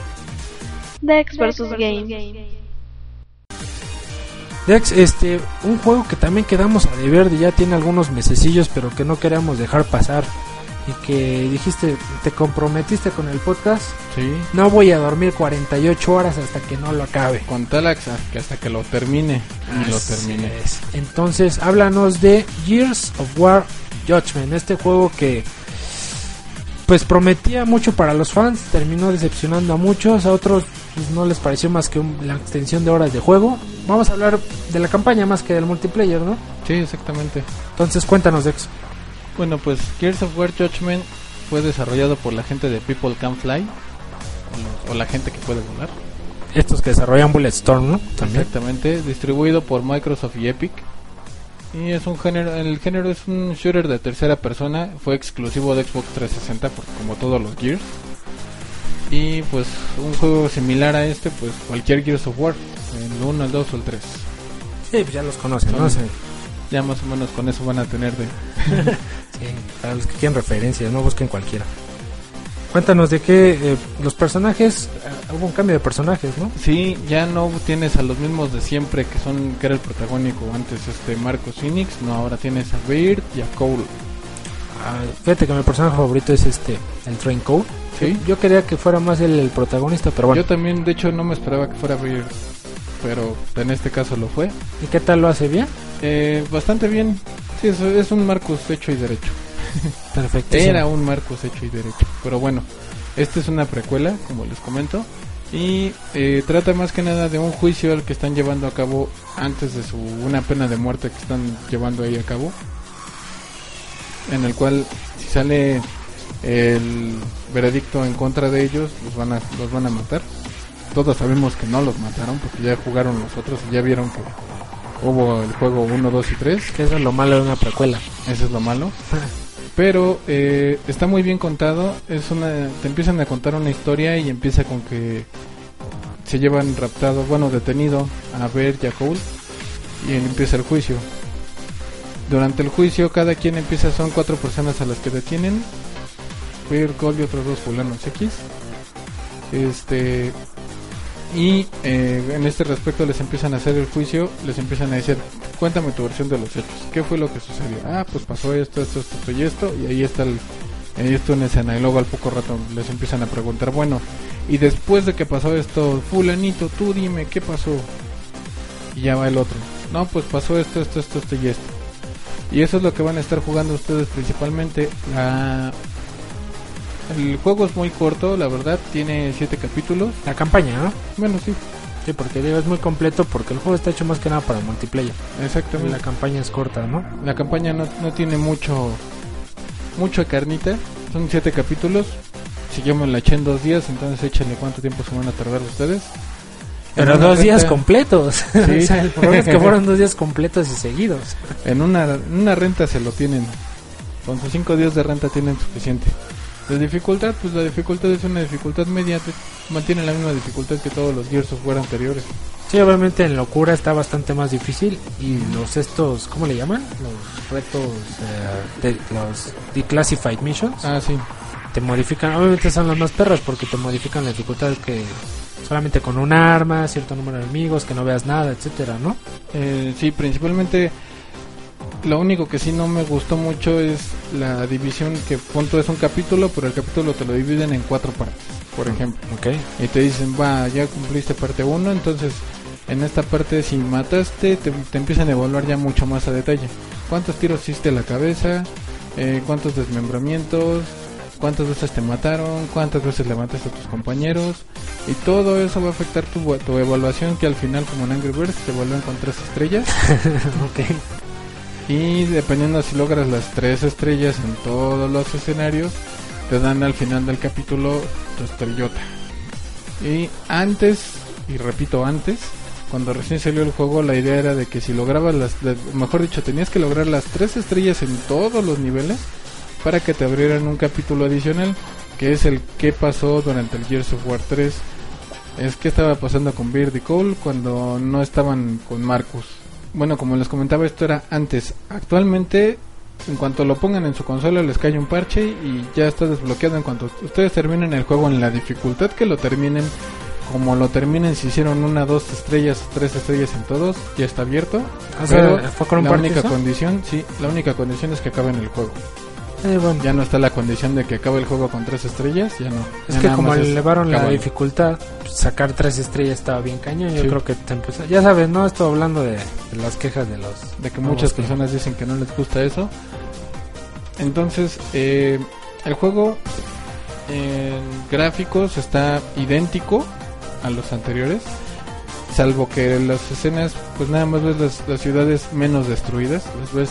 Dex vs. Game. Dex, este, un juego que también quedamos a deber, ya tiene algunos mesecillos, pero que no queríamos dejar pasar. Y que dijiste, te comprometiste con el podcast. Sí. No voy a dormir 48 horas hasta que no lo acabe. Con tal hasta que hasta que lo termine. Y lo Así termine. es. Entonces, háblanos de Years of War Judgment, este juego que pues prometía mucho para los fans, terminó decepcionando a muchos, a otros pues, no les pareció más que un- la extensión de horas de juego. Vamos a hablar de la campaña más que del multiplayer, ¿no? Sí, exactamente. Entonces, cuéntanos, Dex. Bueno, pues Gears of War Judgment fue desarrollado por la gente de People Can Fly. O, la gente que puede volar. Estos que desarrollan Bulletstorm, ¿no? También. Exactamente. Distribuido por Microsoft y Epic. Y es un género, el género es un shooter de tercera persona. Fue exclusivo de Xbox 360 por- como todos los Gears. Y pues un juego similar a este, pues cualquier Gears of War. El 1, el 2 o el 3. Sí, pues ya los conocen, ¿no? Sí. Ya más o menos con eso van a tener de... *laughs* Sí, para los que quieran referencias, no busquen cualquiera. Cuéntanos de qué eh, los personajes, eh, hubo un cambio de personajes, ¿no? Sí, ya no tienes a los mismos de siempre que son que era el protagónico antes este Marcos Phoenix, no ahora tienes a Beard y a Cole. Ah, fíjate que mi personaje favorito es este, el Train Code. Sí. Yo quería que fuera más el, el protagonista, pero bueno. Yo también, de hecho, no me esperaba que fuera Beard, pero en este caso lo fue. ¿Y qué tal lo hace bien? Eh, bastante bien. Sí, es, es un Marcos hecho y derecho. *laughs* Perfecto. Era un Marcos hecho y derecho. Pero bueno, esta es una precuela, como les comento. Y eh, trata más que nada de un juicio al que están llevando a cabo antes de su una pena de muerte que están llevando ahí a cabo. En el cual, si sale el veredicto en contra de ellos, los van a, los van a matar. Todos sabemos que no los mataron porque ya jugaron los otros y ya vieron que hubo el juego 1, 2 y 3. Que eso es lo malo de una precuela. Eso es lo malo. *laughs* Pero eh, está muy bien contado. Es una, te empiezan a contar una historia y empieza con que se llevan raptado, bueno, detenido a ver Cole y empieza el juicio. Durante el juicio, cada quien empieza, son cuatro personas a las que detienen. Weird Cole y otros dos fulanos X. Este. Y eh, en este respecto les empiezan a hacer el juicio, les empiezan a decir, cuéntame tu versión de los hechos, ¿qué fue lo que sucedió? Ah, pues pasó esto, esto, esto, esto y esto, y ahí está el, ahí está una escena, y luego al poco rato les empiezan a preguntar, bueno, y después de que pasó esto, fulanito, tú dime, ¿qué pasó? Y ya va el otro, no, pues pasó esto, esto, esto, esto y esto. Y eso es lo que van a estar jugando ustedes principalmente. La... El juego es muy corto, la verdad, tiene siete capítulos. La campaña, ¿no? Bueno, sí, Sí, porque digo, es muy completo porque el juego está hecho más que nada para multiplayer. exactamente. La campaña es corta, ¿no? La campaña no, no tiene mucho mucho carnita. Son siete capítulos. Si yo me la eché en dos días, entonces échenle cuánto tiempo se van a tardar ustedes. Pero dos días completos. *laughs* Sí. o sea, el problema es que fueron dos días completos y seguidos. En una, en una renta se lo tienen. Con sus cinco días de renta tienen suficiente. De dificultad, pues la dificultad es una dificultad media. te- mantiene la misma dificultad que todos los Gears of War anteriores. Sí, obviamente en locura está bastante más difícil y los estos, ¿cómo le llaman? Los retos, eh, de, los declassified missions, Ah, sí. te modifican, obviamente son las más perras porque te modifican la dificultad que solamente con un arma, cierto número de enemigos, que no veas nada, etcétera, ¿no? Eh, sí, principalmente lo único que sí no me gustó mucho es la división que punto es un capítulo, pero el capítulo te lo dividen en cuatro partes, por ejemplo. Ok. Y te dicen, va, ya cumpliste parte 1, entonces en esta parte si mataste te, te empiezan a evaluar ya mucho más a detalle. ¿Cuántos tiros hiciste a la cabeza? Eh, ¿Cuántos desmembramientos? ¿Cuántas veces te mataron? ¿Cuántas veces levantaste a tus compañeros? Y todo eso va a afectar tu, tu evaluación que al final como en Angry Birds te vuelven con tres estrellas. *laughs* ok. Y dependiendo si logras las tres estrellas en todos los escenarios, te dan al final del capítulo tu estrellota. Y antes, y repito antes, cuando recién salió el juego, la idea era de que si lograbas las, mejor dicho, tenías que lograr las tres estrellas en todos los niveles para que te abrieran un capítulo adicional, que es el que pasó durante el Gears of War 3. Es que estaba pasando con Beard y Cole cuando no estaban con Marcus. Bueno, como les comentaba, esto era antes. Actualmente, en cuanto lo pongan en su consola, les cae un parche y ya está desbloqueado. En cuanto ustedes terminen el juego en la dificultad que lo terminen, como lo terminen, si hicieron una, dos estrellas, tres estrellas en todos, ya está abierto. O sea, Pero ¿fue con un la única eso? condición, sí, la única condición es que acaben el juego. Eh, bueno, Ya no está la condición de que acabe el juego con tres estrellas, ya no. es Ya que como es elevaron la dificultad, sacar tres estrellas estaba bien cañón. Yo Sí. creo que te empezó. Ya sabes, no estoy hablando de, de las quejas de los. de que muchas que- personas dicen que no les gusta eso. Entonces, eh, el juego en gráficos está idéntico a los anteriores, salvo que en las escenas, pues nada más ves las, las ciudades menos destruidas, las ves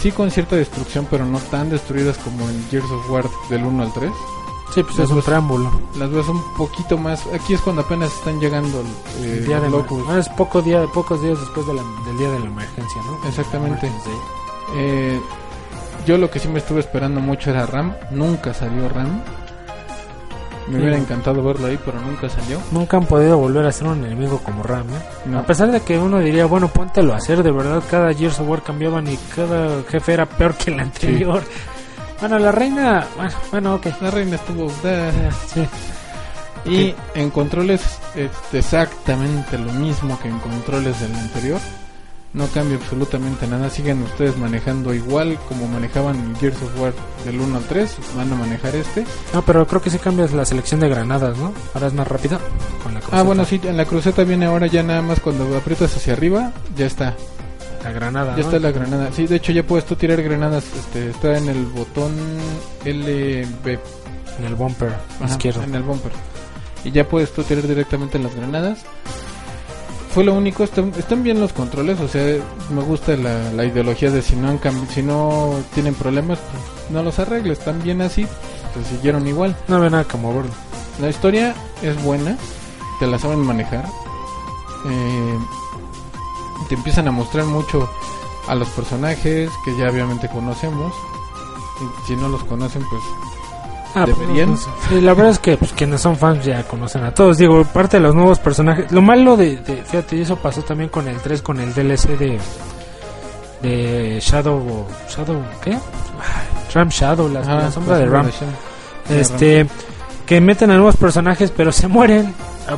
sí con cierta destrucción, pero no tan destruidas como en Gears of War del 1 al 3. Sí, pues es un preámbulo. Las ves un poquito más, aquí es cuando apenas están llegando eh, El día de emer- ah, es poco día, pocos días después de la- del día de la emergencia, ¿no? Exactamente. Eh, yo lo que sí me estuve esperando mucho era Ram. Nunca salió Ram. Me hubiera encantado verlo ahí, pero nunca salió. Nunca han podido volver a ser un enemigo como Ram, ¿eh? No. A pesar de que uno diría, bueno, póntelo a hacer, de verdad, cada Gears of War cambiaban y cada jefe era peor que el anterior. Bueno, la reina. Bueno, bueno ok. La reina estuvo... eh, Sí. Y en controles es exactamente lo mismo que en controles del anterior. No cambia absolutamente nada. Siguen ustedes manejando igual como manejaban el Gears of War del 1 al 3. Van a manejar este. No, pero creo que sí cambias la selección de granadas, ¿no? Ahora es más rápida. Con la Ah, cruceta. bueno, sí, en la cruceta viene ahora ya nada más cuando aprietas hacia arriba. Ya está. La granada. Ya ¿no? está la granada. Sí, de hecho ya puedes tú tirar granadas. Este, está en el botón LB. En el bumper Ajá, izquierdo. En el bumper. Y ya puedes tú tirar directamente las granadas. Fue lo único, están, están bien los controles, o sea, me gusta la, la ideología de si no han si no tienen problemas, pues no los arregles, están bien así, se siguieron igual. No había nada que moverlo. La historia es buena, te la saben manejar. eh, te empiezan a mostrar mucho a los personajes que ya obviamente conocemos. Y si no los conocen, pues Ah, pues, ¿Deberían? pues, sí, la verdad es que pues, quienes son fans ya conocen a todos. Digo, parte de los nuevos personajes. Lo malo de, de- fíjate, y eso pasó también con el 3, con el DLC de de Shadow Shadow ¿qué? Ram Shadow, la, la sombra de Ram. de. Este que meten a nuevos personajes, pero se mueren. Ah,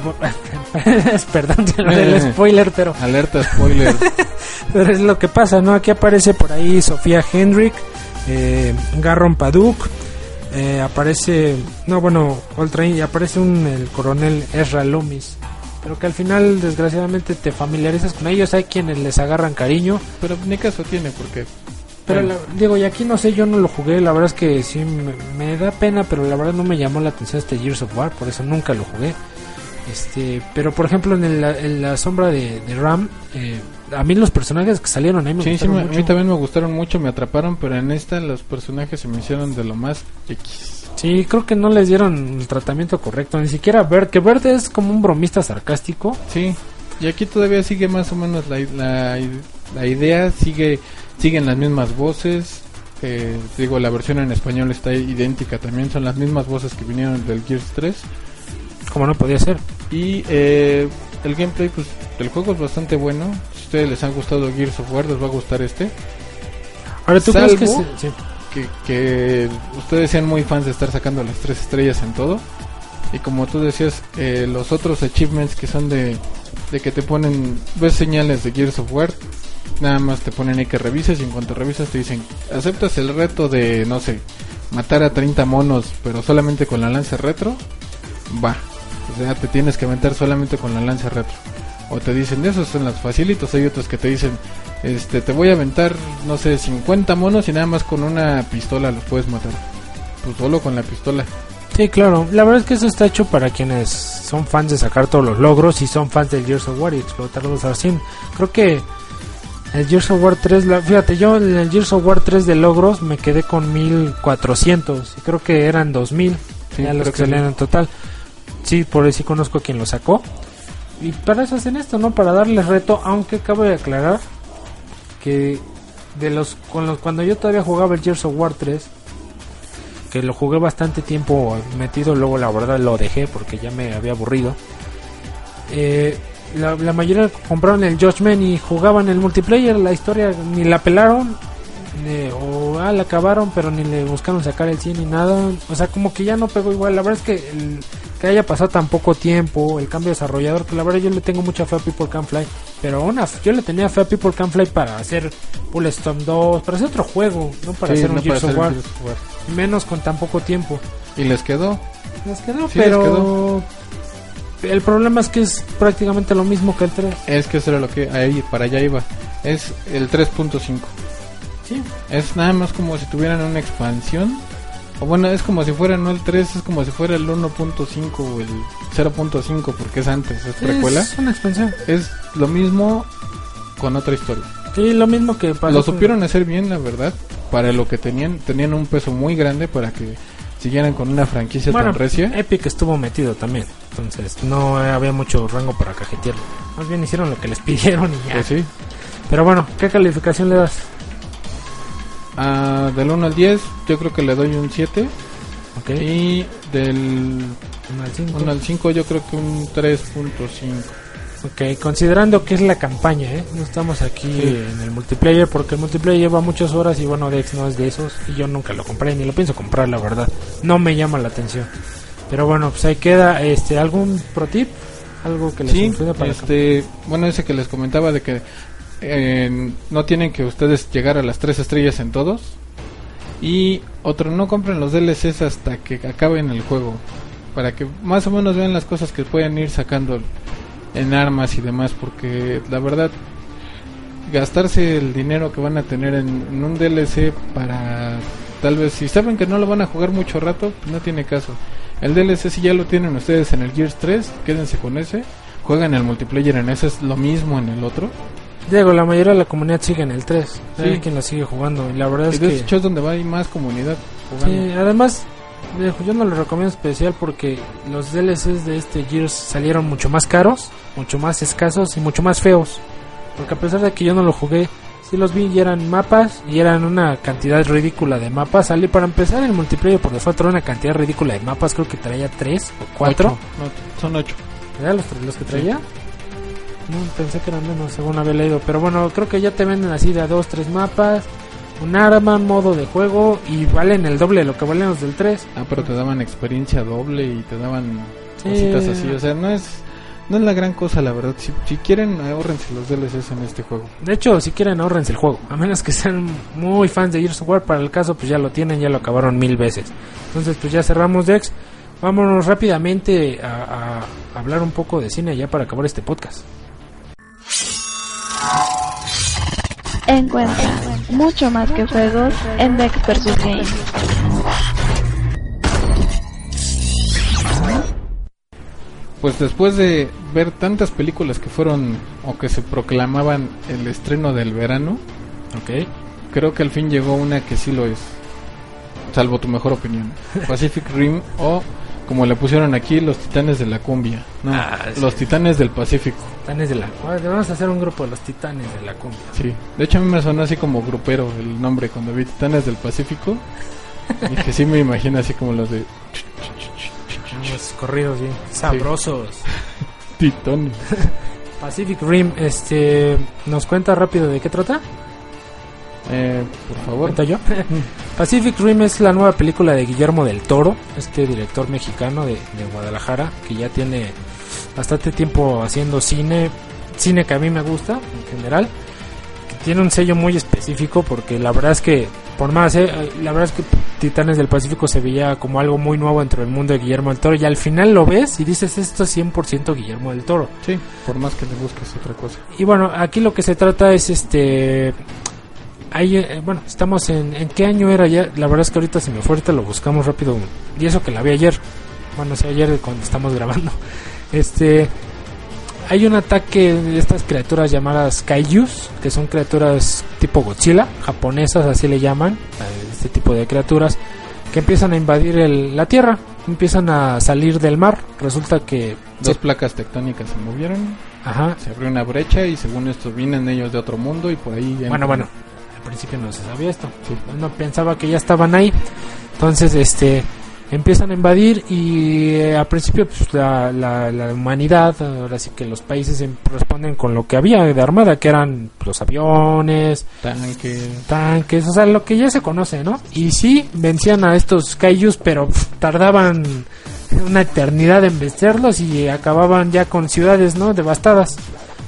*laughs* Perdón Eh. *laughs* spoiler, pero Alerta spoiler. *laughs* pero es lo que pasa, ¿no? Aquí aparece por ahí Sofía Hendrick, eh, Garron Paduk, eh, aparece, no, bueno, Coltrane, y aparece un, el coronel Ezra Loomis. Pero que al final, desgraciadamente, te familiarizas con ellos. Hay quienes les agarran cariño. Pero ni caso tiene porque Pero la- digo, y aquí no sé, yo no lo jugué. La verdad es que sí me, me da pena, pero la verdad no me llamó la atención este Gears of War. Por eso nunca lo jugué. Este, pero por ejemplo, en, el- en la sombra de, de Ram, eh, a mí los personajes que salieron ahí me sí, sí, gustaron me- a mí también me gustaron mucho, me atraparon, pero en esta los personajes se me hicieron de lo más X. Sí, creo que no les dieron el tratamiento correcto. Ni siquiera Bert, que Bert es como un bromista sarcástico. Sí, y aquí todavía sigue más o menos la, la, la idea, sigue siguen las mismas voces. eh, digo, la versión en español está idéntica también, son las mismas voces que vinieron del Gears 3. Como no podía ser. Y eh, el gameplay pues, del juego es bastante bueno. Si a ustedes les ha gustado Gears of War, les va a gustar este. Ahora, ¿tú crees que Salvo- se- sí. que, que ustedes sean muy fans de estar sacando las tres estrellas en todo. Y como tú decías, eh, los otros achievements que son de, de que te ponen, ves señales de Gears of War, nada más te ponen ahí que revises y en cuanto revisas te dicen, aceptas el reto de, no sé, matar a 30 monos, pero solamente con la lanza retro, va. O sea, te tienes que meter solamente con la lanza retro. O te dicen, esos son los facilitos, hay otros que te dicen, este, te voy a aventar, no sé, 50 monos y nada más con una pistola los puedes matar. Pues solo con la pistola. Sí, claro. La verdad es que eso está hecho para quienes son fans de sacar todos los logros y son fans del Gears of War y explotarlos al 100. Creo que el Gears of War 3, la, fíjate, yo en el Gears of War 3 de logros me quedé con 1400 y creo que eran 2000 Sí, ya los que salían sí. en total. Sí, por eso sí conozco a quien lo sacó. Y para eso hacen esto, ¿no? Para darles reto, aunque cabe de aclarar que de los con los cuando yo todavía jugaba el Gears of War 3 que lo jugué bastante tiempo metido, luego la verdad lo dejé porque ya me había aburrido. Eh, la, la mayoría compraron el Judgment y jugaban el multiplayer, la historia ni la pelaron, ni- o ah, la acabaron, pero ni le buscaron sacar el 100 ni nada. O sea, como que ya no pegó igual. La verdad es que el, que haya pasado tan poco tiempo, el cambio de desarrollador, que la verdad yo le tengo mucha fe a People Can Fly, pero una, yo le tenía fe a People Can Fly para hacer Bulletstorm 2, para hacer otro juego, no para Sí, hacer un no Gears of War, menos con tan poco tiempo. Y les quedó. Les quedó, Sí, les pero quedó. el problema es que es prácticamente lo mismo que el 3. Es que eso era lo que ahí para allá iba. Es el 3.5. Sí. Es nada más como si tuvieran una expansión. O bueno, es como si fuera no el 3, es como si fuera el 1.5 o el 0.5 porque es antes, es precuela. Es una expansión. Es lo mismo con otra historia. Sí, lo mismo que pasó Lo supieron hacer bien, la verdad. Para lo que tenían, tenían un peso muy grande para que siguieran con una franquicia Bueno, tan recia. Epic estuvo metido también. Entonces no había mucho rango para cajetearlo. Más bien hicieron lo que les *laughs* pidieron y ya. Pues sí. Pero bueno, ¿qué calificación le das? Ah, del 1 al 10, yo creo que le doy un 7. Ok. Y del Uno al cinco. 1 al 5, yo creo que un 3.5. Ok, considerando que es la campaña, ¿eh? No estamos aquí en el multiplayer porque el multiplayer lleva muchas horas y bueno, Dex no es de esos y yo nunca lo compré ni lo pienso comprar, la verdad. No me llama la atención. Pero bueno, pues ahí queda este algún pro tip, algo que les Sí, para este, bueno, ese que les comentaba de que no tienen que ustedes llegar a las tres estrellas en todos. Y otro, no compren los DLCs hasta que acaben el juego. Para que más o menos vean las cosas que pueden ir sacando en armas y demás. Porque la verdad, gastarse el dinero que van a tener en, un DLC para tal vez, si saben que no lo van a jugar mucho rato, no tiene caso. El DLC si ya lo tienen ustedes en el Gears 3, quédense con ese. Juegan el multiplayer en ese, es lo mismo en el otro. Diego, la mayoría de la comunidad sigue en el 3. Hay quien la sigue jugando. Y la verdad es que. es donde va hay más comunidad jugando. Sí, además, yo no lo recomiendo especial porque los DLCs de este Gears salieron mucho más caros, mucho más escasos y mucho más feos. Porque a pesar de que yo no lo jugué, sí los vi y eran mapas y eran una cantidad ridícula de mapas. Salí para empezar el multiplayer por default era una cantidad ridícula de mapas, creo que traía 3 o 4. Ocho, no, son ocho. ¿Era los, los que traía? No, pensé que eran menos según había leído. Pero bueno, creo que ya te venden así de a dos, tres mapas, un arma, modo de juego y valen el doble de lo que valen los del 3. Ah, pero te daban experiencia doble y te daban Sí. cositas así. O sea, no es no es la gran cosa, la verdad. Si, si quieren, ahorrense los DLCs en este juego. De hecho, si quieren, ahorrense el juego. A menos que sean muy fans de Gears of War, para el caso, pues ya lo tienen, ya lo acabaron mil veces. Entonces, pues ya cerramos Dex. Vámonos rápidamente a, a hablar un poco de cine ya para acabar este podcast. Encuentra mucho más que juegos en Dex vs Games. Pues después de ver tantas películas que fueron o que se proclamaban el estreno del verano, Ok. creo que al fin llegó una que sí lo es. Salvo tu mejor opinión. *laughs* Pacific Rim o como le pusieron aquí, los titanes de la cumbia. No, Ah, sí. los titanes del Pacífico. Titanes de la Vamos a hacer un grupo de los titanes de la cumbia. Sí, de hecho a mí me sonó así como grupero el nombre cuando vi Titanes del Pacífico. *laughs* Y que sí me imagino así como los de Unos corridos bien sabrosos. *laughs* Titones. *laughs* Pacific Rim, este, ¿nos cuenta rápido de qué trata? Eh, por favor. ¿Cuento yo? *laughs* Pacific Rim es la nueva película de Guillermo del Toro, este director mexicano de, de Guadalajara, que ya tiene bastante tiempo haciendo cine, cine que a mí me gusta en general, que tiene un sello muy específico porque la verdad es que, por más, eh, la verdad es que Titanes del Pacífico se veía como algo muy nuevo dentro del mundo de Guillermo del Toro y al final lo ves y dices esto es 100% Guillermo del Toro. Sí, por más que le busques otra cosa. Y bueno, aquí lo que se trata es este. Ahí, eh, bueno, estamos en. ¿En qué año era ya? La verdad es que ahorita se me fue, ahorita lo buscamos rápido. Y eso que la vi ayer. Bueno, sí, ayer cuando estamos *laughs* grabando. Este. Hay un ataque de estas criaturas llamadas kaijus, que son criaturas tipo Godzilla, japonesas, así le llaman, a este tipo de criaturas, que empiezan a invadir el- la tierra, empiezan a salir del mar. Resulta que. Dos placas tectónicas se movieron, Ajá, se abrió una brecha y según esto vienen ellos de otro mundo y por ahí... Bueno, bueno, al principio no se sabía esto. No pensaba que ya estaban ahí. Entonces, este, empiezan a invadir y eh, al principio pues, la, la, la humanidad, ahora sí que los países em- responden con lo que había de armada, que eran los aviones, Tanques... tanques, o sea, lo que ya se conoce, ¿no? Y sí, vencían a estos kaijus, pero pf, tardaban una eternidad en vencerlos y acababan ya con ciudades, ¿no? Devastadas.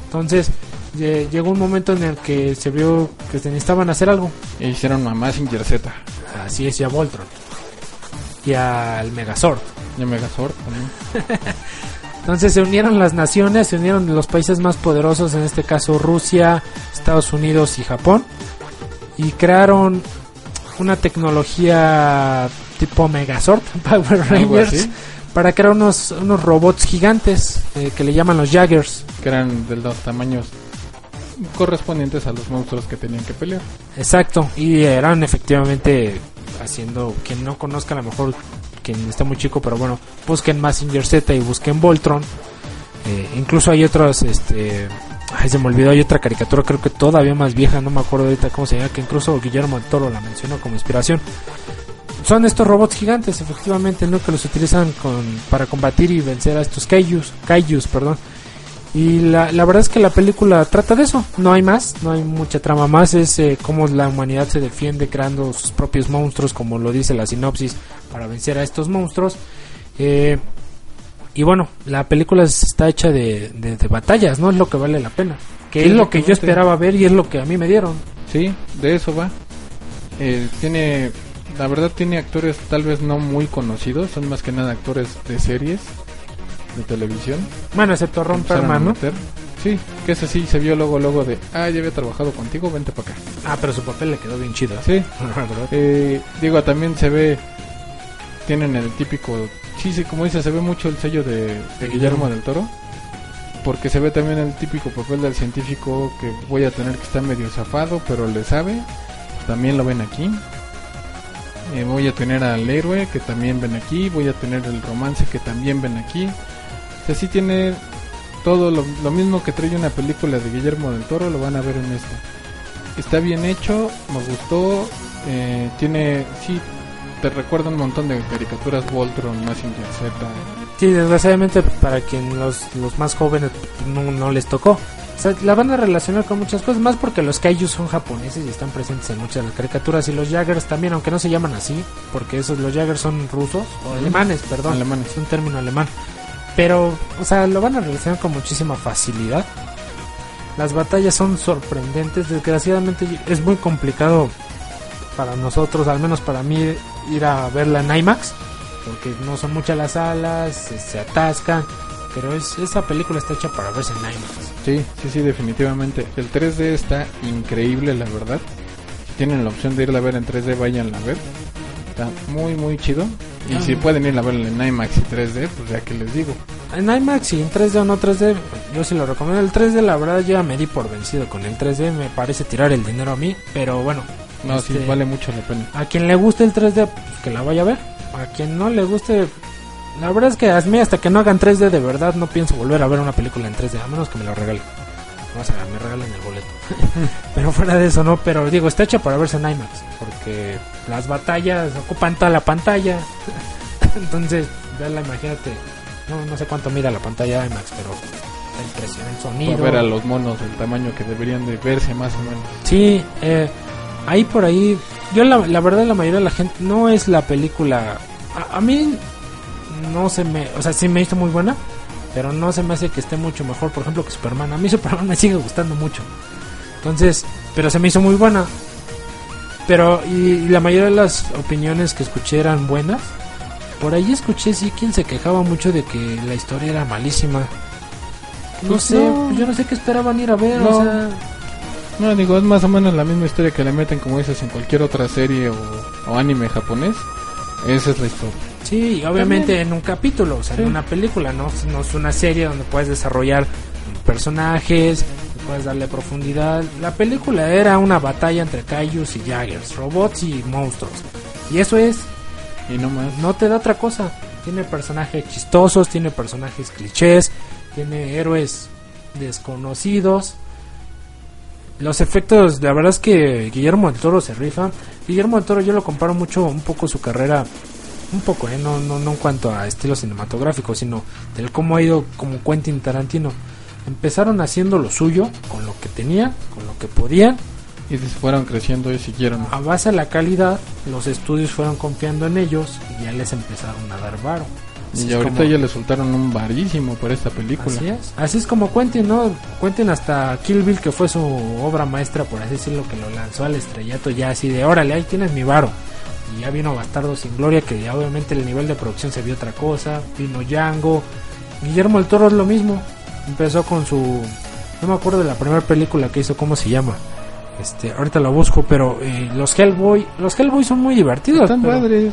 Entonces, llegó un momento en el que se vio que se necesitaban hacer algo. E hicieron a Mazinger Z. Así es, y a Voltron. Y al Megazord. Y a Megazord también. *laughs* Entonces se unieron las naciones, se unieron los países más poderosos, en este caso Rusia, Estados Unidos y Japón, y crearon una tecnología tipo Megazord, *laughs* Power Rangers, para crear unos, unos robots gigantes eh, que le llaman los Jaggers. Que eran de los tamaños correspondientes a los monstruos que tenían que pelear. Exacto, y eran efectivamente haciendo, quien no conozca a lo mejor, quien está muy chico, pero bueno, busquen Massinger Z y busquen Voltron. Eh, incluso hay otros, este, se me olvidó, hay otra caricatura, creo que todavía más vieja, no me acuerdo ahorita cómo se llama, que incluso Guillermo del Toro la mencionó como inspiración. Son estos robots gigantes, efectivamente, ¿no? Que los utilizan con, para combatir y vencer a estos kaijus, kaijus, perdón. Y la, la verdad es que la película trata de eso, no hay más, no hay mucha trama más, es eh, cómo la humanidad se defiende creando sus propios monstruos, como lo dice la sinopsis, para vencer a estos monstruos. Eh, y bueno, la película es- está hecha de, de, de batallas, no es lo que vale la pena. Que Sí, es lo que yo esperaba ver y es lo que a mí me dieron. Sí, de eso va. Eh, tiene, la verdad tiene actores tal vez no muy conocidos, son más que nada actores de series de televisión. Bueno, excepto Ron Empezaron a Perlman, ¿no? meter. Sí, que ese sí se vio luego luego de, ah, ya había trabajado contigo, vente para acá. Ah, pero su papel le quedó bien chido. Sí, *laughs* eh, digo, también se ve, tienen el típico, sí, sí, como dice, se ve mucho el sello de, de Guillermo del Toro. Porque se ve también el típico papel del científico que voy a tener que estar medio zafado, pero le sabe. También lo ven aquí. Eh, voy a tener al héroe que también ven aquí. Voy a tener el romance que también ven aquí. O sea, sí tiene todo lo, lo mismo que trae una película de Guillermo del Toro, lo van a ver en esta. Está bien hecho, me gustó. eh, tiene, sí, te recuerda un montón de caricaturas Voltron, Massinger Z. Sí, desgraciadamente para quien los, los más jóvenes no, no les tocó. O sea, la van a relacionar con muchas cosas, más porque los kaijus son japoneses y están presentes en muchas de las caricaturas y los Jaggers también, aunque no se llaman así, porque esos los Jaggers son rusos o alemanes, perdón, Alemanes. es un término alemán. Pero, o sea, lo van a relacionar con muchísima facilidad. Las batallas son sorprendentes, desgraciadamente es muy complicado para nosotros, al menos para mí, ir a verla en IMAX porque no son muchas las salas, se, se atascan, pero es, esa película está hecha para verse en IMAX. Sí, sí, sí, definitivamente. El 3D está increíble, la verdad. Si tienen la opción de irla a ver en 3D, vayan a ver. Está muy, muy chido. Y Ah. si pueden ir a verla en IMAX y 3D, pues ya que les digo. En IMAX y en 3D o no 3D, yo sí lo recomiendo. El 3D, la verdad, ya me di por vencido con el 3D, me parece tirar el dinero a mí, pero bueno. No, este, sí, vale mucho la pena. A quien le guste el 3D, pues, que la vaya a ver. A quien no le guste, la verdad es que a mí hasta que no hagan 3D de verdad no pienso volver a ver una película en 3D, a menos que me lo regalen. O sea, me regalen el boleto. *laughs* pero fuera de eso no, pero digo, está hecha para verse en IMAX, porque las batallas ocupan toda la pantalla. *laughs* Entonces, verla, imagínate, no, no sé cuánto mira la pantalla IMAX, pero la impresión, el sonido. Para ver a los monos del tamaño que deberían de verse más o menos. Sí, eh, ahí por ahí, yo la, la verdad la mayoría de la gente no es la película, a, a mí no se me, o sea, sí me hizo muy buena, pero no se me hace que esté mucho mejor, por ejemplo, que Superman. A mí Superman me sigue gustando mucho. Entonces, pero se me hizo muy buena. Pero, y, y la mayoría de las opiniones que escuché eran buenas. Por ahí escuché sí quien se quejaba mucho de que la historia era malísima. No Pues sé, no. pues yo no sé qué esperaban ir a ver, No. o sea... No, digo, es más o menos la misma historia que le meten, como dices, en cualquier otra serie o, o anime japonés. Esa es la historia. Sí, y obviamente en un capítulo, o sea, Sí. en una película, ¿no? No es una serie donde puedes desarrollar personajes, puedes darle profundidad. La película era una batalla entre kaijus y jaggers, robots y monstruos. Y eso es, Y no más. no te da otra cosa. Tiene personajes chistosos, tiene personajes clichés, tiene héroes desconocidos. Los efectos, la verdad es que Guillermo del Toro se rifa. Guillermo del Toro yo lo comparo mucho, un poco su carrera, un poco, ¿eh? no, no, no en cuanto a estilo cinematográfico, sino del cómo ha ido como Quentin Tarantino. Empezaron haciendo lo suyo, con lo que tenían, con lo que podían, Y se fueron creciendo y siguieron. a base de la calidad, los estudios fueron confiando en ellos y ya les empezaron a dar varo. Así Y ahorita como- ya le soltaron un varísimo por esta película. Así es. Así es como Quentin, ¿no? Quentin hasta Kill Bill, que fue su obra maestra, por así decirlo, que lo lanzó al estrellato ya así de, órale, ahí tienes mi varo. Y ya vino Bastardo sin Gloria, que ya obviamente el nivel de producción se vio otra cosa. Vino Django. Guillermo el Toro es lo mismo. Empezó con su... No me acuerdo de la primera película que hizo, ¿cómo se llama? Este, ahorita la busco, pero eh, los Hellboy, los Hellboy son muy divertidos. Están padres.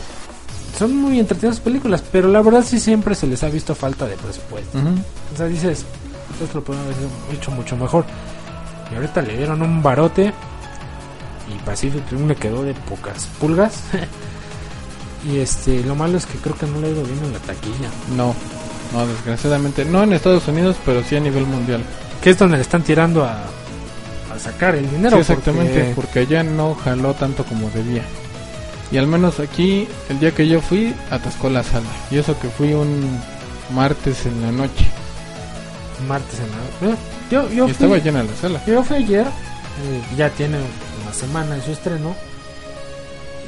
son muy entretenidas películas, pero la verdad sí siempre se les ha visto falta de presupuesto. O sea, dices, esto lo pueden haber hecho mucho mejor. Y ahorita le dieron un barote y Pacific Rim le quedó de pocas pulgas. *laughs* y este, lo malo es que creo que no le ha ido bien en la taquilla. No, no, desgraciadamente. No en Estados Unidos, pero sí a nivel mundial. Que es donde le están tirando a, a sacar el dinero. Sí, exactamente, porque- porque allá no jaló tanto como debía. Y al menos aquí, el día que yo fui, atascó la sala. Y eso que fui un martes en la noche. martes en la... eh, yo, yo, Y estaba fui, llena la sala. yo fui ayer, eh, ya tiene una semana de su estreno,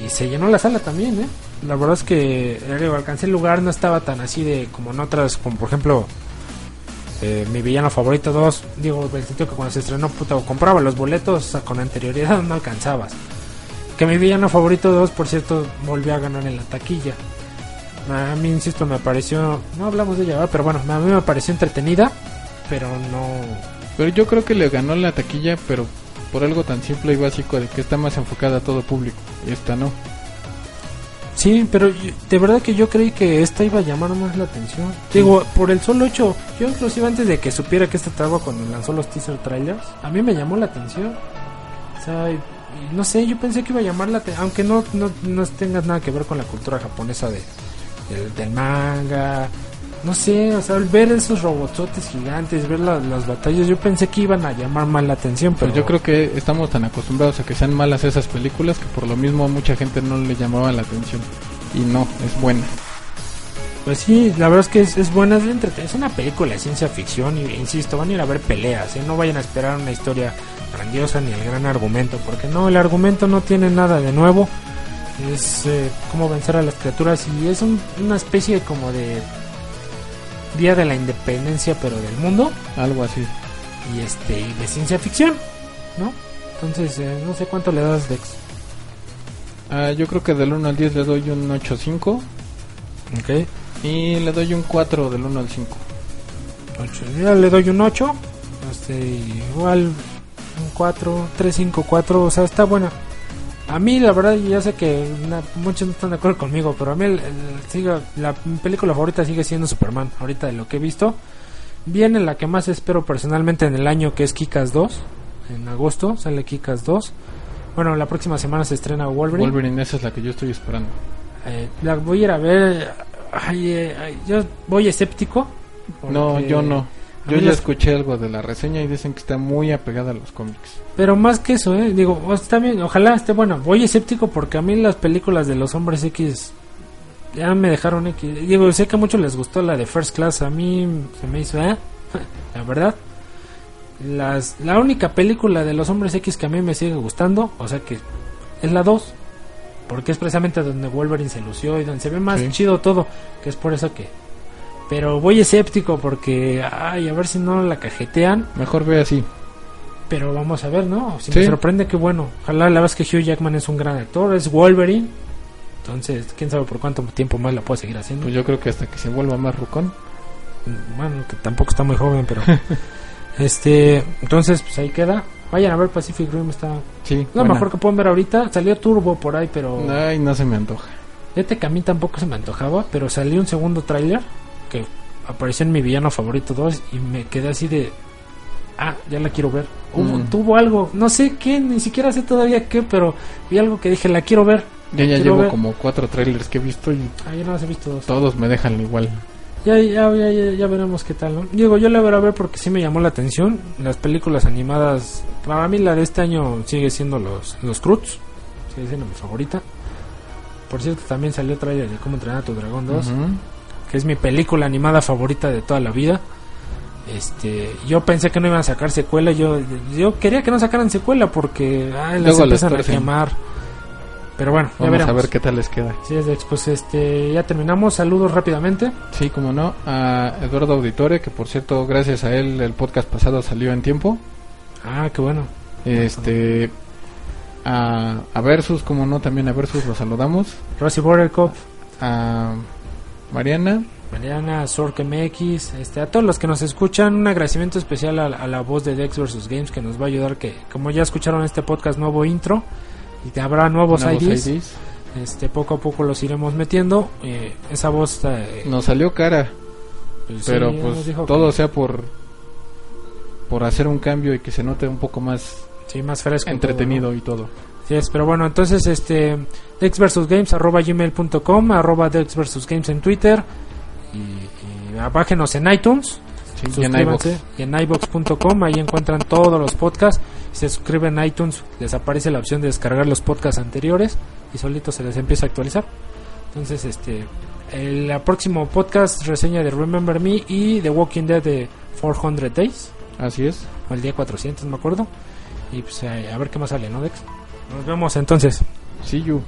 y se llenó la sala también, ¿eh? La verdad es que eh, digo, alcancé el lugar, no estaba tan así de como en otras, como por ejemplo eh, mi villano favorito 2. Digo, el sentido que cuando se estrenó, puta, compraba los boletos con anterioridad, no alcanzabas. Que mi villano favorito 2, por cierto, volvió a ganar en la taquilla. A mí, insisto, me pareció. No hablamos de ella, pero bueno, a mí me pareció entretenida, pero no. Pero yo creo que le ganó la taquilla, pero por algo tan simple y básico de que está más enfocada a todo público. Y esta no. Sí, pero yo- de verdad que yo creí que esta iba a llamar más la atención. Digo, por el solo hecho, yo inclusive antes de que supiera que esta traba cuando lanzó los teaser trailers, a mí me llamó la atención. O sea, no sé, yo pensé que iba a llamar la atención, aunque no, no, no tenga nada que ver con la cultura japonesa de, del, del manga. No sé, o sea, al ver esos robotsotes gigantes, ver la- las batallas, yo pensé que iban a llamar más la atención, pero Pero yo creo que estamos tan acostumbrados a que sean malas esas películas que por lo mismo a mucha gente no le llamaba la atención. Y no, es buena. Pues sí, la verdad es que es, es buena, es, es una película de ciencia ficción y insisto, van a ir a ver peleas, ¿eh? no vayan a esperar una historia grandiosa ni el gran argumento, porque no, el argumento no tiene nada de nuevo, es eh, cómo vencer a las criaturas y es un- una especie como de día de la independencia pero del mundo Algo así. y este de ciencia ficción, ¿no? Entonces, eh, no sé cuánto le das Dex. Ah, yo creo que del 1 al 10 le doy un 8.5 Ok. y le doy un 4 del 1 al 5. Ocho. Yo le doy un 8. Este, igual un 4, 3, 5, 4. O sea, está buena. A mí, la verdad, ya sé que muchos no están de acuerdo conmigo, pero a mí el- el- sigue- la mi película favorita sigue siendo Superman. Ahorita de lo que he visto. Viene la que más espero personalmente en el año, que es Kikas 2. En agosto sale Kikas 2. Bueno, la próxima semana se estrena Wolverine. Wolverine, esa es la que yo estoy esperando. Eh, la voy a ir a ver. Ay, eh, yo voy escéptico. No, yo no. Yo ya escuché algo de la reseña y dicen que está muy apegada a los cómics. Pero más que eso, ¿eh? Digo, está bien, ojalá esté bueno. Voy escéptico porque a mí las películas de los hombres X ya me dejaron X. Digo, sé que a muchos les gustó la de First Class, a mí se me hizo, ¿eh? *laughs* La verdad. Las, la única película de los hombres X que a mí me sigue gustando, o sea que es la 2. Porque es precisamente donde Wolverine se lució y donde se ve más Sí. chido todo. Que es por eso que... Pero voy escéptico porque, ay, a ver si no la cajetean. Mejor ve así. Pero vamos a ver, ¿no? Si Sí. me sorprende, que bueno. Ojalá la verdad es que Hugh Jackman es un gran actor, es Wolverine. Entonces, quién sabe por cuánto tiempo más la puedo seguir haciendo. Pues yo creo que hasta que se vuelva más rucón. Bueno, que tampoco está muy joven, pero. *laughs* este, entonces, pues ahí queda. Vayan a ver Pacific Rim, está. Sí. Lo buena. mejor que pueden ver ahorita. Salió Turbo por ahí, pero. Ay, no se me antoja. Fíjate que a mí tampoco se me antojaba, pero salió un segundo tráiler que apareció en mi villano favorito 2 y me quedé así de... Ah, ya la quiero ver. Hubo- Mm. Tuvo algo, no sé qué, ni siquiera sé todavía qué, pero vi algo que dije, la quiero ver. Yo ya llevo ver. como cuatro trailers que he visto y Ah, yo no he visto dos. todos me dejan igual. Ya, ya, ya, ya, veremos qué tal, ¿no? Digo, yo la voy a ver porque sí me llamó la atención. Las películas animadas, para mí la de este año sigue siendo los, los Cruz. Sigue siendo mi favorita. Por cierto, también salió trailer de Cómo entrenar a tu dragón 2. Ujú. Que es mi película animada favorita de toda la vida. Este, yo pensé que no iban a sacar secuela, yo yo quería que no sacaran secuela porque ah, las Luego empiezan a quemar. Pero bueno, ya Vamos veremos. a ver qué tal les queda. Sí, es de- pues este, ya terminamos. Saludos rápidamente. Sí, como no, a Eduardo Auditore, que por cierto, gracias a él el podcast pasado salió en tiempo. Ah, qué bueno. Este a, a Versus, como no, también a Versus lo saludamos. Rosy Border Cup, A Mariana, Mariana, Sork MX, este, a todos los que nos escuchan, un agradecimiento especial a, a la voz de Dex vs Games que nos va a ayudar que, como ya escucharon este podcast nuevo intro, y te habrá nuevos, nuevos IDs, IDs. este, poco a poco los iremos metiendo. eh, esa voz eh, Nos salió cara, pues, pero sí, pues todo que- sea por por hacer un cambio y que se note un poco más sí, más fresco. todo, entretenido y todo. ¿No? Sí, es, pero bueno, entonces, este, Dex vs Games, arroba gmail.com, arroba Dex vs Games en Twitter, y, y bájenos en iTunes. Sí, y en Suscríbanse iVoox. y en iBox.com, ahí encuentran todos los podcasts. Si se suscriben a iTunes, les aparece la opción de descargar los podcasts anteriores y solito se les empieza a actualizar. Entonces, este, el próximo podcast reseña de Remember Me y The Walking Dead de 400 Days, Así es. o el día 400, no me acuerdo. Y pues eh, a ver qué más sale, ¿no, Dex? Nos vemos entonces. See you.